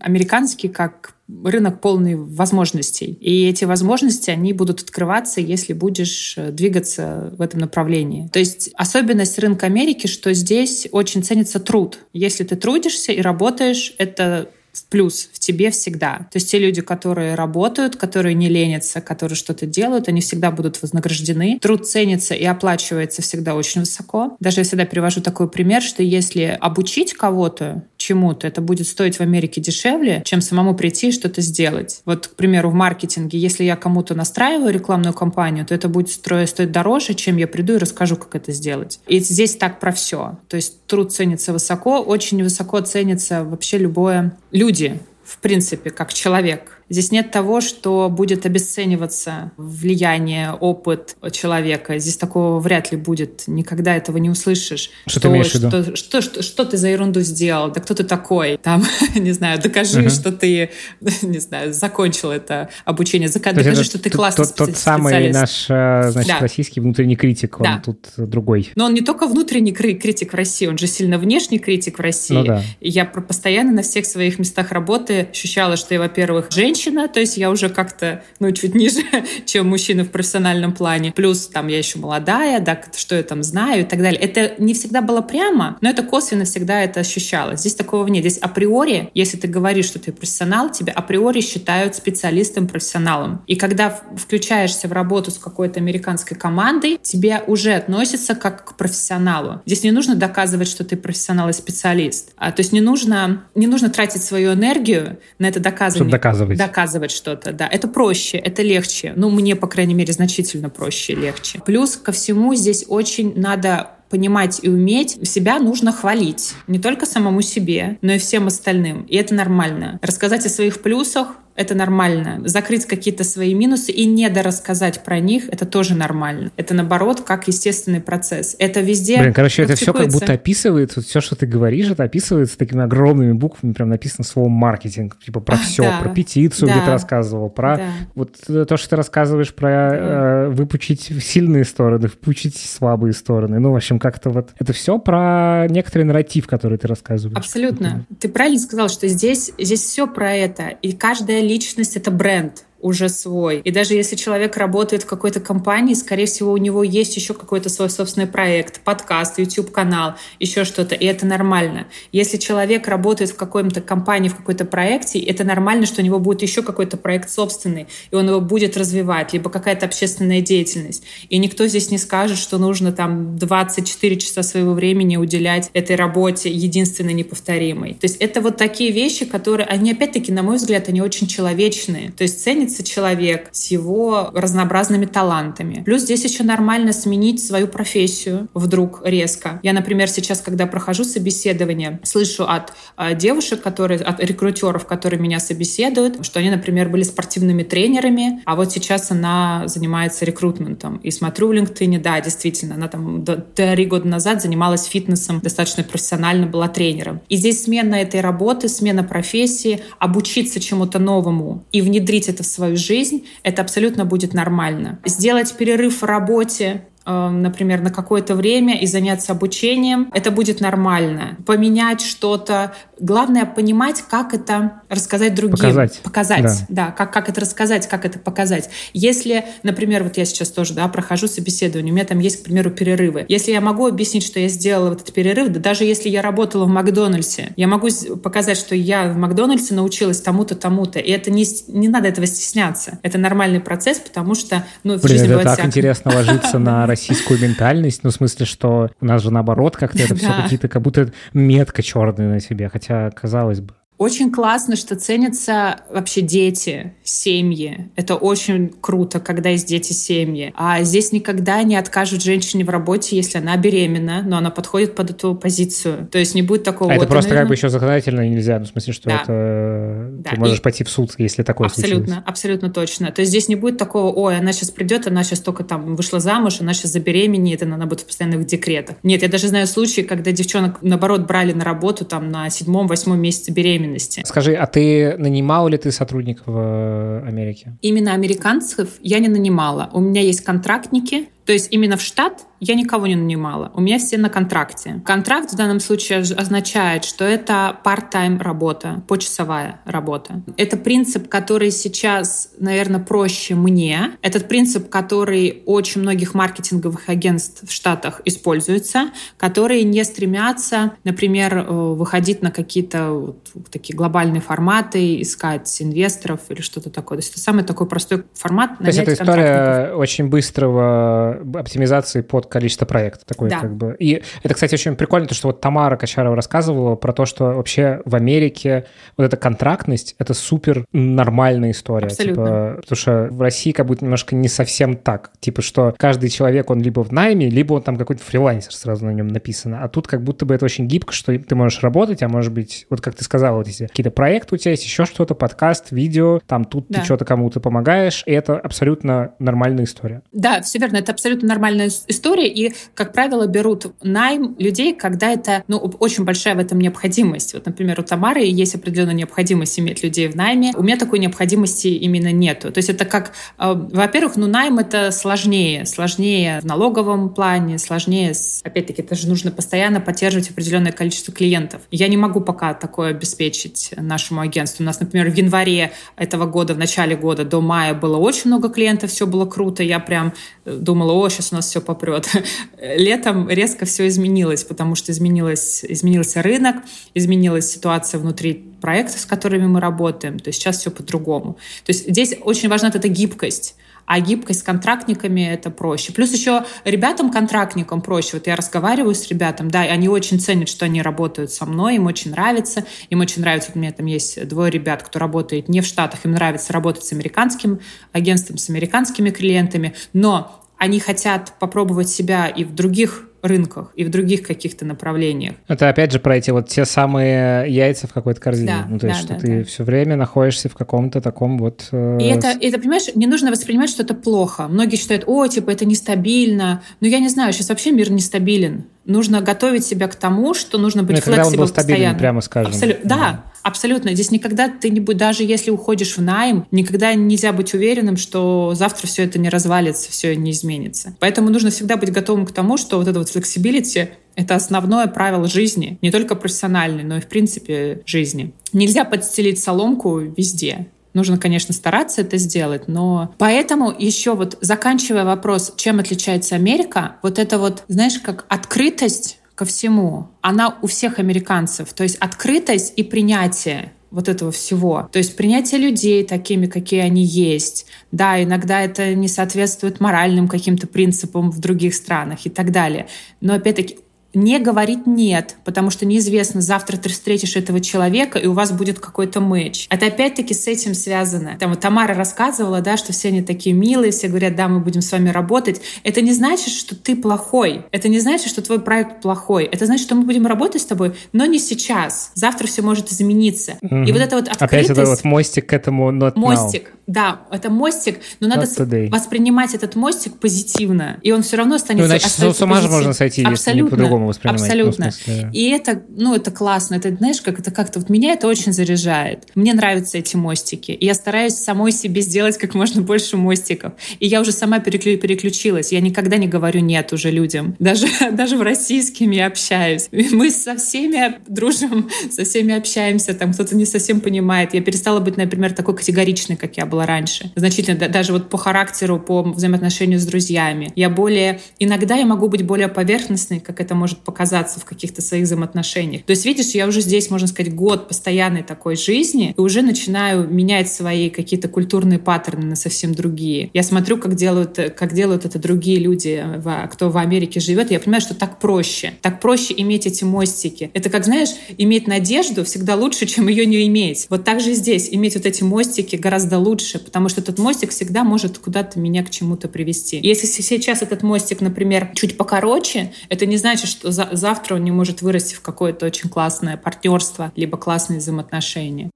американский как рынок полный возможностей. И эти возможности, они будут открываться, если будешь э, двигаться в этом направлении. То есть особенность рынка Америки, что здесь очень ценится труд. Если ты трудишься и работаешь, это в плюс в тебе всегда. То есть те люди, которые работают, которые не ленятся, которые что-то делают, они всегда будут вознаграждены. Труд ценится и оплачивается всегда очень высоко. Даже я всегда привожу такой пример, что если обучить кого-то чему-то, это будет стоить в Америке дешевле, чем самому прийти и что-то сделать. Вот, к примеру, в маркетинге, если я кому-то настраиваю рекламную кампанию, то это будет стоить дороже, чем я приду и расскажу, как это сделать. И здесь так про все. То есть труд ценится высоко, очень высоко ценится вообще любое люди, в принципе, как человек. Здесь нет того, что будет обесцениваться влияние, опыт человека. Здесь такого вряд ли будет. Никогда этого не услышишь. Что, что ты имеешь в виду? Что, что, что, что ты за ерунду сделал? Да кто ты такой? Там, не знаю, докажи, uh-huh. что ты, не знаю, закончил это обучение. Докажи, это что ты классный тот, тот самый наш, э, значит, да. российский внутренний критик, он да. тут другой. Но он не только внутренний критик в России, он же сильно внешний критик в России. Ну, да. И я постоянно на всех своих местах работы ощущала, что я, во-первых, женщина, женщина, то есть я уже как-то, ну, чуть ниже, чем мужчина в профессиональном плане. Плюс там я еще молодая, да, что я там знаю и так далее. Это не всегда было прямо, но это косвенно всегда это ощущалось. Здесь такого нет. Здесь априори, если ты говоришь, что ты профессионал, тебя априори считают специалистом, профессионалом. И когда включаешься в работу с какой-то американской командой, тебе уже относятся как к профессионалу. Здесь не нужно доказывать, что ты профессионал и специалист. А, то есть не нужно, не нужно тратить свою энергию на это доказывание. Чтобы доказывать доказывать что-то, да. Это проще, это легче. Ну, мне, по крайней мере, значительно проще и легче. Плюс ко всему здесь очень надо понимать и уметь, себя нужно хвалить. Не только самому себе, но и всем остальным. И это нормально. Рассказать о своих плюсах, это нормально. Закрыть какие-то свои минусы и не дорассказать про них, это тоже нормально. Это наоборот, как естественный процесс. Это везде Блин, короче, это все как будто описывает, вот все, что ты говоришь, это описывается такими огромными буквами, прям написано слово маркетинг, типа про все, да. про петицию, да. где ты рассказывал, про да. вот э, то, что ты рассказываешь про да. э, выпучить сильные стороны, выпучить слабые стороны. Ну, в общем, как-то вот это все про некоторый нарратив, который ты рассказываешь. Абсолютно. Ты правильно сказал, что здесь, здесь все про это. И каждая личность — это бренд. Уже свой. И даже если человек работает в какой-то компании, скорее всего, у него есть еще какой-то свой собственный проект, подкаст, YouTube-канал, еще что-то, и это нормально. Если человек работает в какой-то компании, в какой-то проекте, это нормально, что у него будет еще какой-то проект собственный, и он его будет развивать, либо какая-то общественная деятельность. И никто здесь не скажет, что нужно там 24 часа своего времени уделять этой работе единственной неповторимой. То есть это вот такие вещи, которые, они опять-таки, на мой взгляд, они очень человечные. То есть ценится ценится человек с его разнообразными талантами. Плюс здесь еще нормально сменить свою профессию вдруг резко. Я, например, сейчас, когда прохожу собеседование, слышу от э, девушек, которые, от рекрутеров, которые меня собеседуют, что они, например, были спортивными тренерами, а вот сейчас она занимается рекрутментом. И смотрю в LinkedIn, да, действительно, она там три года назад занималась фитнесом, достаточно профессионально была тренером. И здесь смена этой работы, смена профессии, обучиться чему-то новому и внедрить это в свою свою жизнь, это абсолютно будет нормально. Сделать перерыв в работе, например, на какое-то время и заняться обучением, это будет нормально. Поменять что-то, Главное понимать, как это рассказать другим. Показать. Показать, да, да как, как это рассказать, как это показать. Если, например, вот я сейчас тоже да, прохожу собеседование, у меня там есть, к примеру, перерывы. Если я могу объяснить, что я сделала вот этот перерыв, да даже если я работала в Макдональдсе, я могу показать, что я в Макдональдсе научилась тому-то, тому-то. И это не, не надо этого стесняться. Это нормальный процесс, потому что ну, в Блин, жизни это так всякое. интересно ложится на российскую ментальность. Ну, в смысле, что у нас же наоборот как-то это все какие-то, как будто метка черная на себе. Хотя хотя, казалось бы. Очень классно, что ценятся вообще дети, семьи. Это очень круто, когда есть дети, семьи. А здесь никогда не откажут женщине в работе, если она беременна, но она подходит под эту позицию. То есть не будет такого... А вот, это просто наверное... как бы еще законодательно нельзя, ну, в смысле, что да. это... Да. Ты можешь И... пойти в суд, если такое Абсолютно, случилось. абсолютно точно. То есть здесь не будет такого, ой, она сейчас придет, она сейчас только там вышла замуж, она сейчас забеременеет, она будет в постоянных декретах. Нет, я даже знаю случаи, когда девчонок, наоборот, брали на работу там на седьмом-восьмом месяце беременности беременности. Скажи, а ты нанимал ли ты сотрудников в э, Америке? Именно американцев я не нанимала. У меня есть контрактники, то есть именно в штат я никого не нанимала. У меня все на контракте. Контракт в данном случае означает, что это part-time работа, почасовая работа. Это принцип, который сейчас, наверное, проще мне. Этот принцип, который очень многих маркетинговых агентств в Штатах используется, которые не стремятся, например, э, выходить на какие-то вот такие глобальные форматы, искать инвесторов или что-то такое. То есть это самый такой простой формат. То есть это история очень быстрого оптимизации под количество проектов. Такой, да. как бы. И это, кстати, очень прикольно, то, что вот Тамара Качарова рассказывала про то, что вообще в Америке вот эта контрактность — это супер нормальная история. Абсолютно. Типа, потому что в России как будто немножко не совсем так. Типа, что каждый человек, он либо в найме, либо он там какой-то фрилансер сразу на нем написано. А тут как будто бы это очень гибко, что ты можешь работать, а может быть, вот как ты сказала, вот эти какие-то проекты у тебя есть, еще что-то, подкаст, видео, там тут да. ты что-то кому-то помогаешь, и это абсолютно нормальная история. Да, все верно, это абсолютно нормальная история, и, как правило, берут найм людей, когда это, ну, очень большая в этом необходимость. Вот, например, у Тамары есть определенная необходимость иметь людей в найме. У меня такой необходимости именно нету. То есть это как, э, во-первых, ну, найм это сложнее. Сложнее в налоговом плане, сложнее, с, опять-таки, это же нужно постоянно поддерживать определенное количество клиентов. Я не могу пока такое обеспечить нашему агентству. У нас, например, в январе этого года, в начале года до мая было очень много клиентов, все было круто. Я прям думала, о, сейчас у нас все попрет. Летом резко все изменилось, потому что изменилось, изменился рынок, изменилась ситуация внутри проектов, с которыми мы работаем. То есть сейчас все по-другому. То есть здесь очень важна эта гибкость а гибкость с контрактниками это проще. Плюс еще ребятам-контрактникам проще. Вот я разговариваю с ребятами, да, они очень ценят, что они работают со мной, им очень нравится. Им очень нравится, вот у меня там есть двое ребят, кто работает не в Штатах, им нравится работать с американским агентством, с американскими клиентами, но они хотят попробовать себя и в других рынках и в других каких-то направлениях. Это опять же про эти вот те самые яйца в какой-то корзине. Да, ну, то есть, да, что да, ты да. все время находишься в каком-то таком вот... Э... И это, это, понимаешь, не нужно воспринимать, что это плохо. Многие считают, о, типа, это нестабильно. Но я не знаю, сейчас вообще мир нестабилен. Нужно готовить себя к тому, что нужно быть ну, когда он был стабилен, постоянно. прямо скажем. Абсолютно. Да. да, абсолютно. Здесь никогда ты не будешь, даже если уходишь в найм, никогда нельзя быть уверенным, что завтра все это не развалится, все не изменится. Поэтому нужно всегда быть готовым к тому, что вот это вот flexibility это основное правило жизни, не только профессиональной, но и в принципе жизни. Нельзя подстелить соломку везде. Нужно, конечно, стараться это сделать, но поэтому еще вот заканчивая вопрос, чем отличается Америка, вот это вот, знаешь, как открытость ко всему, она у всех американцев, то есть открытость и принятие вот этого всего. То есть принятие людей такими, какие они есть. Да, иногда это не соответствует моральным каким-то принципам в других странах и так далее. Но опять-таки не говорить «нет», потому что неизвестно, завтра ты встретишь этого человека, и у вас будет какой-то матч. Это опять-таки с этим связано. Там вот Тамара рассказывала, да, что все они такие милые, все говорят, да, мы будем с вами работать. Это не значит, что ты плохой. Это не значит, что твой проект плохой. Это значит, что мы будем работать с тобой, но не сейчас. Завтра все может измениться. Mm-hmm. И вот это вот открытость... Опять это вот мостик к этому not Мостик, now. Да, это мостик, но надо воспринимать этот мостик позитивно, и он все равно останется... Ну, значит, с ума же можно сойти, Абсолютно. если по-другому воспринимать. Абсолютно. Ну, смысле... И это, ну, это классно. Это, знаешь, как это как-то вот меня это очень заряжает. Мне нравятся эти мостики. И я стараюсь самой себе сделать как можно больше мостиков. И я уже сама переклю... переключилась. Я никогда не говорю нет уже людям. Даже, даже в российским я общаюсь. Мы со всеми дружим, со всеми общаемся. Там кто-то не совсем понимает. Я перестала быть, например, такой категоричной, как я была раньше. Значительно, даже вот по характеру, по взаимоотношению с друзьями. Я более... Иногда я могу быть более поверхностной, как это может показаться в каких-то своих взаимоотношениях. То есть, видишь, я уже здесь, можно сказать, год постоянной такой жизни, и уже начинаю менять свои какие-то культурные паттерны на совсем другие. Я смотрю, как делают, как делают это другие люди, кто в Америке живет, и я понимаю, что так проще. Так проще иметь эти мостики. Это как, знаешь, иметь надежду всегда лучше, чем ее не иметь. Вот так же здесь. Иметь вот эти мостики гораздо лучше, потому что этот мостик всегда может куда-то меня к чему-то привести. Если сейчас этот мостик, например, чуть покороче, это не значит, что за завтра он не может вырасти в какое-то очень классное партнерство, либо классные взаимоотношения.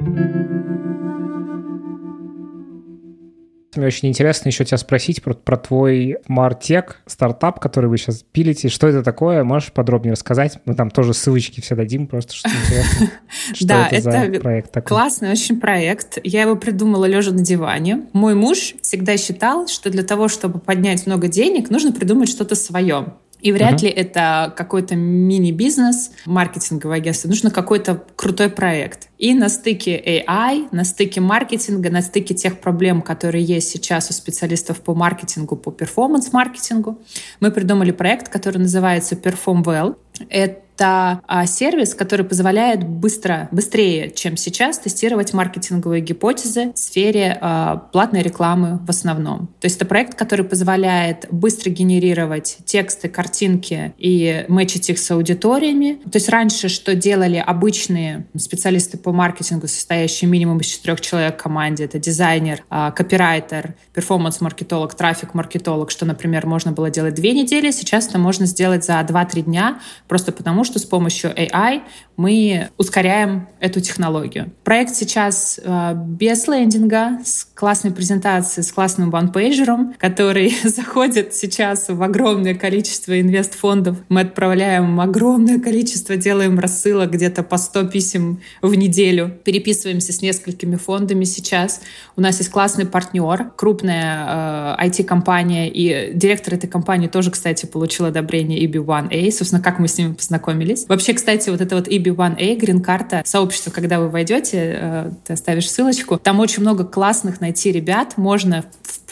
Мне очень интересно еще тебя спросить про, про твой Мартек, стартап, который вы сейчас пилите. Что это такое? Можешь подробнее рассказать? Мы там тоже ссылочки все дадим, просто что интересно. Да, это проект классный очень проект. Я его придумала лежа на диване. Мой муж всегда считал, что для того, чтобы поднять много денег, нужно придумать что-то свое. И вряд uh-huh. ли это какой-то мини-бизнес, маркетинговое агентство. Нужно какой-то крутой проект. И на стыке AI, на стыке маркетинга, на стыке тех проблем, которые есть сейчас у специалистов по маркетингу, по перформанс-маркетингу, мы придумали проект, который называется Perform Well. Это это а, сервис, который позволяет быстро, быстрее, чем сейчас, тестировать маркетинговые гипотезы в сфере а, платной рекламы в основном. То есть это проект, который позволяет быстро генерировать тексты, картинки и мэчить их с аудиториями. То есть раньше, что делали обычные специалисты по маркетингу, состоящие минимум из четырех человек в команде, это дизайнер, а, копирайтер, перформанс-маркетолог, трафик-маркетолог, что, например, можно было делать две недели, сейчас это можно сделать за 2-3 дня, просто потому что с помощью AI мы ускоряем эту технологию. Проект сейчас э, без лендинга, с классной презентацией, с классным ванпейджером, который заходит сейчас в огромное количество инвестфондов. Мы отправляем огромное количество, делаем рассылок где-то по 100 писем в неделю. Переписываемся с несколькими фондами сейчас. У нас есть классный партнер, крупная э, IT-компания, и директор этой компании тоже, кстати, получил одобрение EB1A. Собственно, как мы с ними познакомились. Вообще, кстати, вот это вот EB EB1A, грин-карта, сообщество, когда вы войдете, э, ты оставишь ссылочку. Там очень много классных найти ребят, можно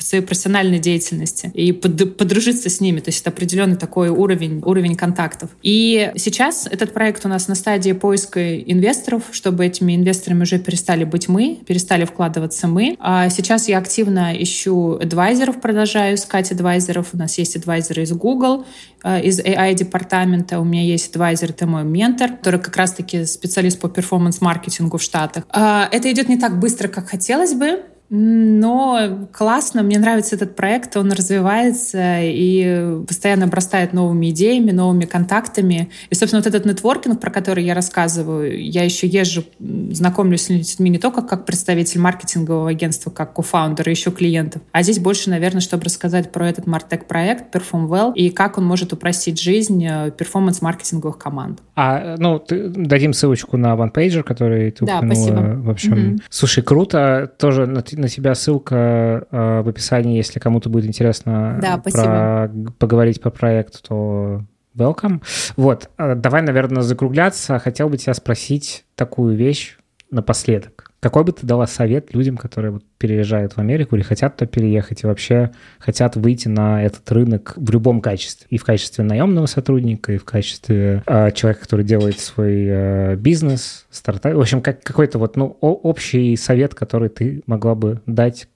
в своей профессиональной деятельности и под, подружиться с ними. То есть это определенный такой уровень, уровень контактов. И сейчас этот проект у нас на стадии поиска инвесторов, чтобы этими инвесторами уже перестали быть мы, перестали вкладываться мы. А сейчас я активно ищу адвайзеров, продолжаю искать адвайзеров. У нас есть адвайзеры из Google, э, из AI-департамента. У меня есть адвайзер, это мой ментор, который как раз-таки специалист по перформанс-маркетингу в Штатах. А, это идет не так быстро, как хотелось бы, но классно, мне нравится этот проект, он развивается и постоянно обрастает новыми идеями, новыми контактами. И, собственно, вот этот нетворкинг, про который я рассказываю, я еще езжу, знакомлюсь с людьми не только как представитель маркетингового агентства, как кофаундер и еще клиентов, а здесь больше, наверное, чтобы рассказать про этот Мартек проект Perform Well и как он может упростить жизнь э, перформанс-маркетинговых команд. А, ну, ты, дадим ссылочку на OnePager, который ты да, упомянула. Спасибо. В общем, mm-hmm. слушай, круто. Тоже на, тебя ссылка э, в описании, если кому-то будет интересно да, про, поговорить по проекту, то welcome. Вот, э, давай, наверное, закругляться. Хотел бы тебя спросить такую вещь напоследок. Какой бы ты дала совет людям, которые вот переезжают в Америку или хотят туда переехать и вообще хотят выйти на этот рынок в любом качестве? И в качестве наемного сотрудника, и в качестве э, человека, который делает свой э, бизнес, стартап. В общем, как, какой-то вот ну, общий совет, который ты могла бы дать.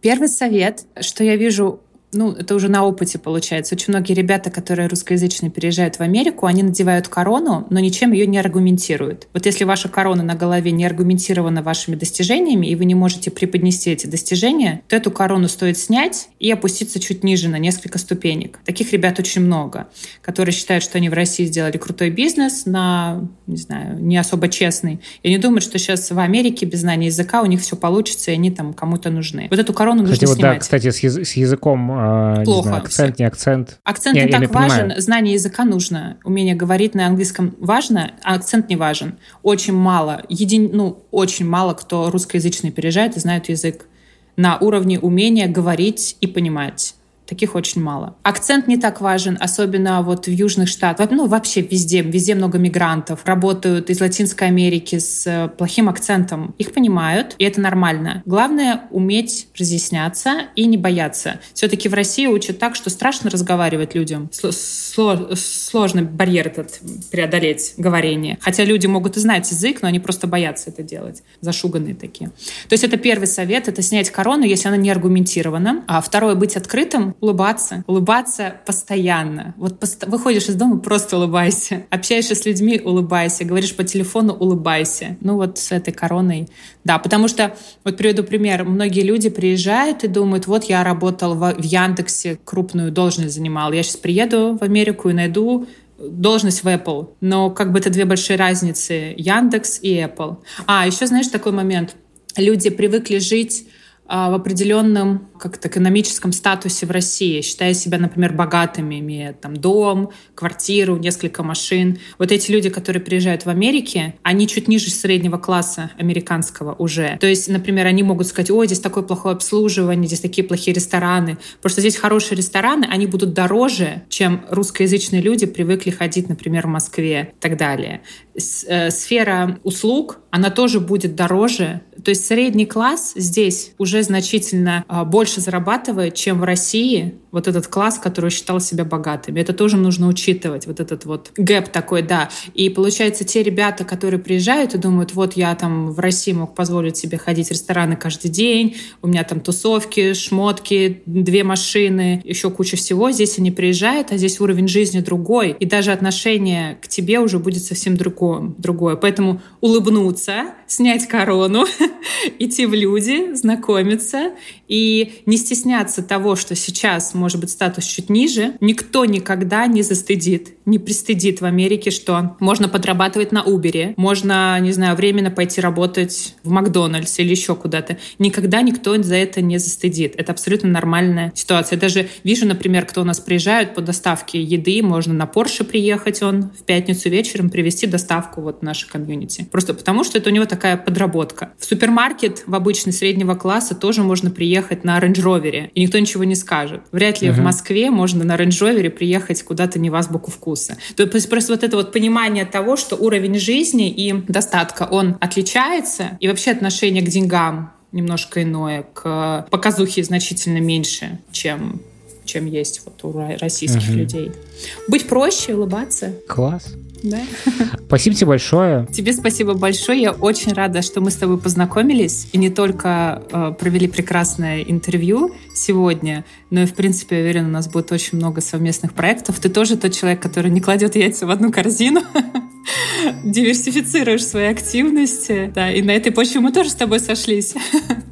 Первый совет, что я вижу ну, это уже на опыте получается. Очень многие ребята, которые русскоязычные переезжают в Америку, они надевают корону, но ничем ее не аргументируют. Вот если ваша корона на голове не аргументирована вашими достижениями, и вы не можете преподнести эти достижения, то эту корону стоит снять и опуститься чуть ниже на несколько ступенек. Таких ребят очень много, которые считают, что они в России сделали крутой бизнес на, не знаю, не особо честный. И они думают, что сейчас в Америке без знания языка у них все получится, и они там кому-то нужны. Вот эту корону кстати, нужно вот, снимать. Да, кстати, с, яз- с языком а, Плохо. Не знаю, акцент, не акцент. Акцент я, не так важен, понимаю. знание языка нужно. Умение говорить на английском важно, а акцент не важен. Очень мало, един, ну, очень мало кто русскоязычный переезжает и знает язык на уровне умения говорить и понимать. Таких очень мало. Акцент не так важен, особенно вот в Южных Штатах. Ну, вообще везде. Везде много мигрантов. Работают из Латинской Америки с э, плохим акцентом. Их понимают, и это нормально. Главное — уметь разъясняться и не бояться. Все-таки в России учат так, что страшно разговаривать людям. Сложно барьер этот преодолеть, говорение. Хотя люди могут и знать язык, но они просто боятся это делать. Зашуганные такие. То есть это первый совет — это снять корону, если она не аргументирована. А второе — быть открытым, улыбаться. Улыбаться постоянно. Вот пост... выходишь из дома, просто улыбайся. Общаешься с людьми, улыбайся. Говоришь по телефону, улыбайся. Ну вот с этой короной. Да, потому что, вот приведу пример. Многие люди приезжают и думают, вот я работал в, в Яндексе, крупную должность занимал. Я сейчас приеду в Америку и найду должность в Apple. Но как бы это две большие разницы. Яндекс и Apple. А, еще знаешь такой момент. Люди привыкли жить в определенном как-то экономическом статусе в России, считая себя, например, богатыми, имея там дом, квартиру, несколько машин. Вот эти люди, которые приезжают в Америке, они чуть ниже среднего класса американского уже. То есть, например, они могут сказать, ой, здесь такое плохое обслуживание, здесь такие плохие рестораны. Просто здесь хорошие рестораны, они будут дороже, чем русскоязычные люди привыкли ходить, например, в Москве и так далее. Э, сфера услуг, она тоже будет дороже. То есть средний класс здесь уже значительно а, больше зарабатывает, чем в России вот этот класс, который считал себя богатыми. Это тоже нужно учитывать, вот этот вот гэп такой, да. И получается, те ребята, которые приезжают и думают, вот я там в России мог позволить себе ходить в рестораны каждый день, у меня там тусовки, шмотки, две машины, еще куча всего. Здесь они приезжают, а здесь уровень жизни другой, и даже отношение к тебе уже будет совсем другое. Другое. Поэтому улыбнуться, снять корону, идти в люди, знакомиться и не стесняться того, что сейчас может быть статус чуть ниже, никто никогда не застыдит, не пристыдит в Америке, что можно подрабатывать на Uber, можно, не знаю, временно пойти работать в Макдональдс или еще куда-то. Никогда никто за это не застыдит. Это абсолютно нормальная ситуация. Я даже вижу, например, кто у нас приезжает по доставке еды, можно на Порше приехать, он в пятницу вечером привезти доставку вот в наше комьюнити. Просто потому, что это у него такая подработка. В супермаркет в обычный среднего класса тоже можно приехать на Range Rover, и никто ничего не скажет. Вряд ли uh-huh. в Москве можно на Range приехать куда-то не в азбуку вкуса. То есть просто вот это вот понимание того, что уровень жизни и достатка, он отличается, и вообще отношение к деньгам немножко иное, к показухе значительно меньше, чем чем есть вот у российских uh-huh. людей. Быть проще, улыбаться. Класс. Да. Спасибо тебе большое. Тебе спасибо большое. Я очень рада, что мы с тобой познакомились и не только э, провели прекрасное интервью сегодня, но и, в принципе, я уверена, у нас будет очень много совместных проектов. Ты тоже тот человек, который не кладет яйца в одну корзину. диверсифицируешь свои активности. Да, и на этой почве мы тоже с тобой сошлись.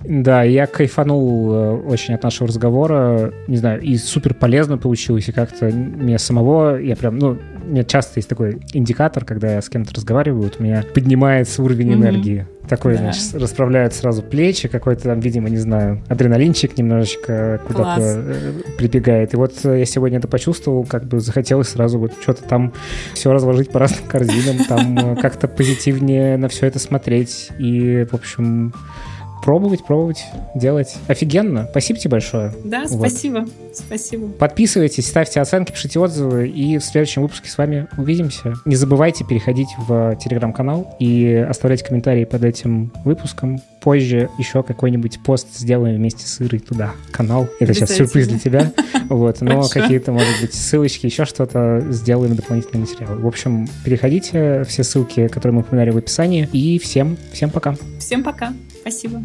Да, я кайфанул э, очень от нашего разговора. Не знаю, и супер полезно получилось, и как-то мне самого, я прям, ну, меня часто есть такой индикатор, когда я с кем-то разговариваю, вот у меня поднимается уровень mm-hmm. энергии. Такой, да. значит, расправляют сразу плечи, какой-то там, видимо, не знаю, адреналинчик немножечко куда-то э, прибегает. И вот я сегодня это почувствовал, как бы захотелось сразу вот что-то там все разложить по разным корзинам, там э, как-то позитивнее на все это смотреть. И, в общем, пробовать, пробовать, делать. Офигенно. Спасибо тебе большое. Да, спасибо. Вот. Спасибо. Подписывайтесь, ставьте оценки, пишите отзывы, и в следующем выпуске с вами увидимся. Не забывайте переходить в телеграм-канал и оставлять комментарии под этим выпуском. Позже еще какой-нибудь пост сделаем вместе с Ирой туда, канал. Это сейчас сюрприз для тебя. Вот, но какие-то, может быть, ссылочки, еще что-то сделаем дополнительный материал. В общем, переходите, все ссылки, которые мы упоминали в описании, и всем, всем пока. Всем пока. Спасибо.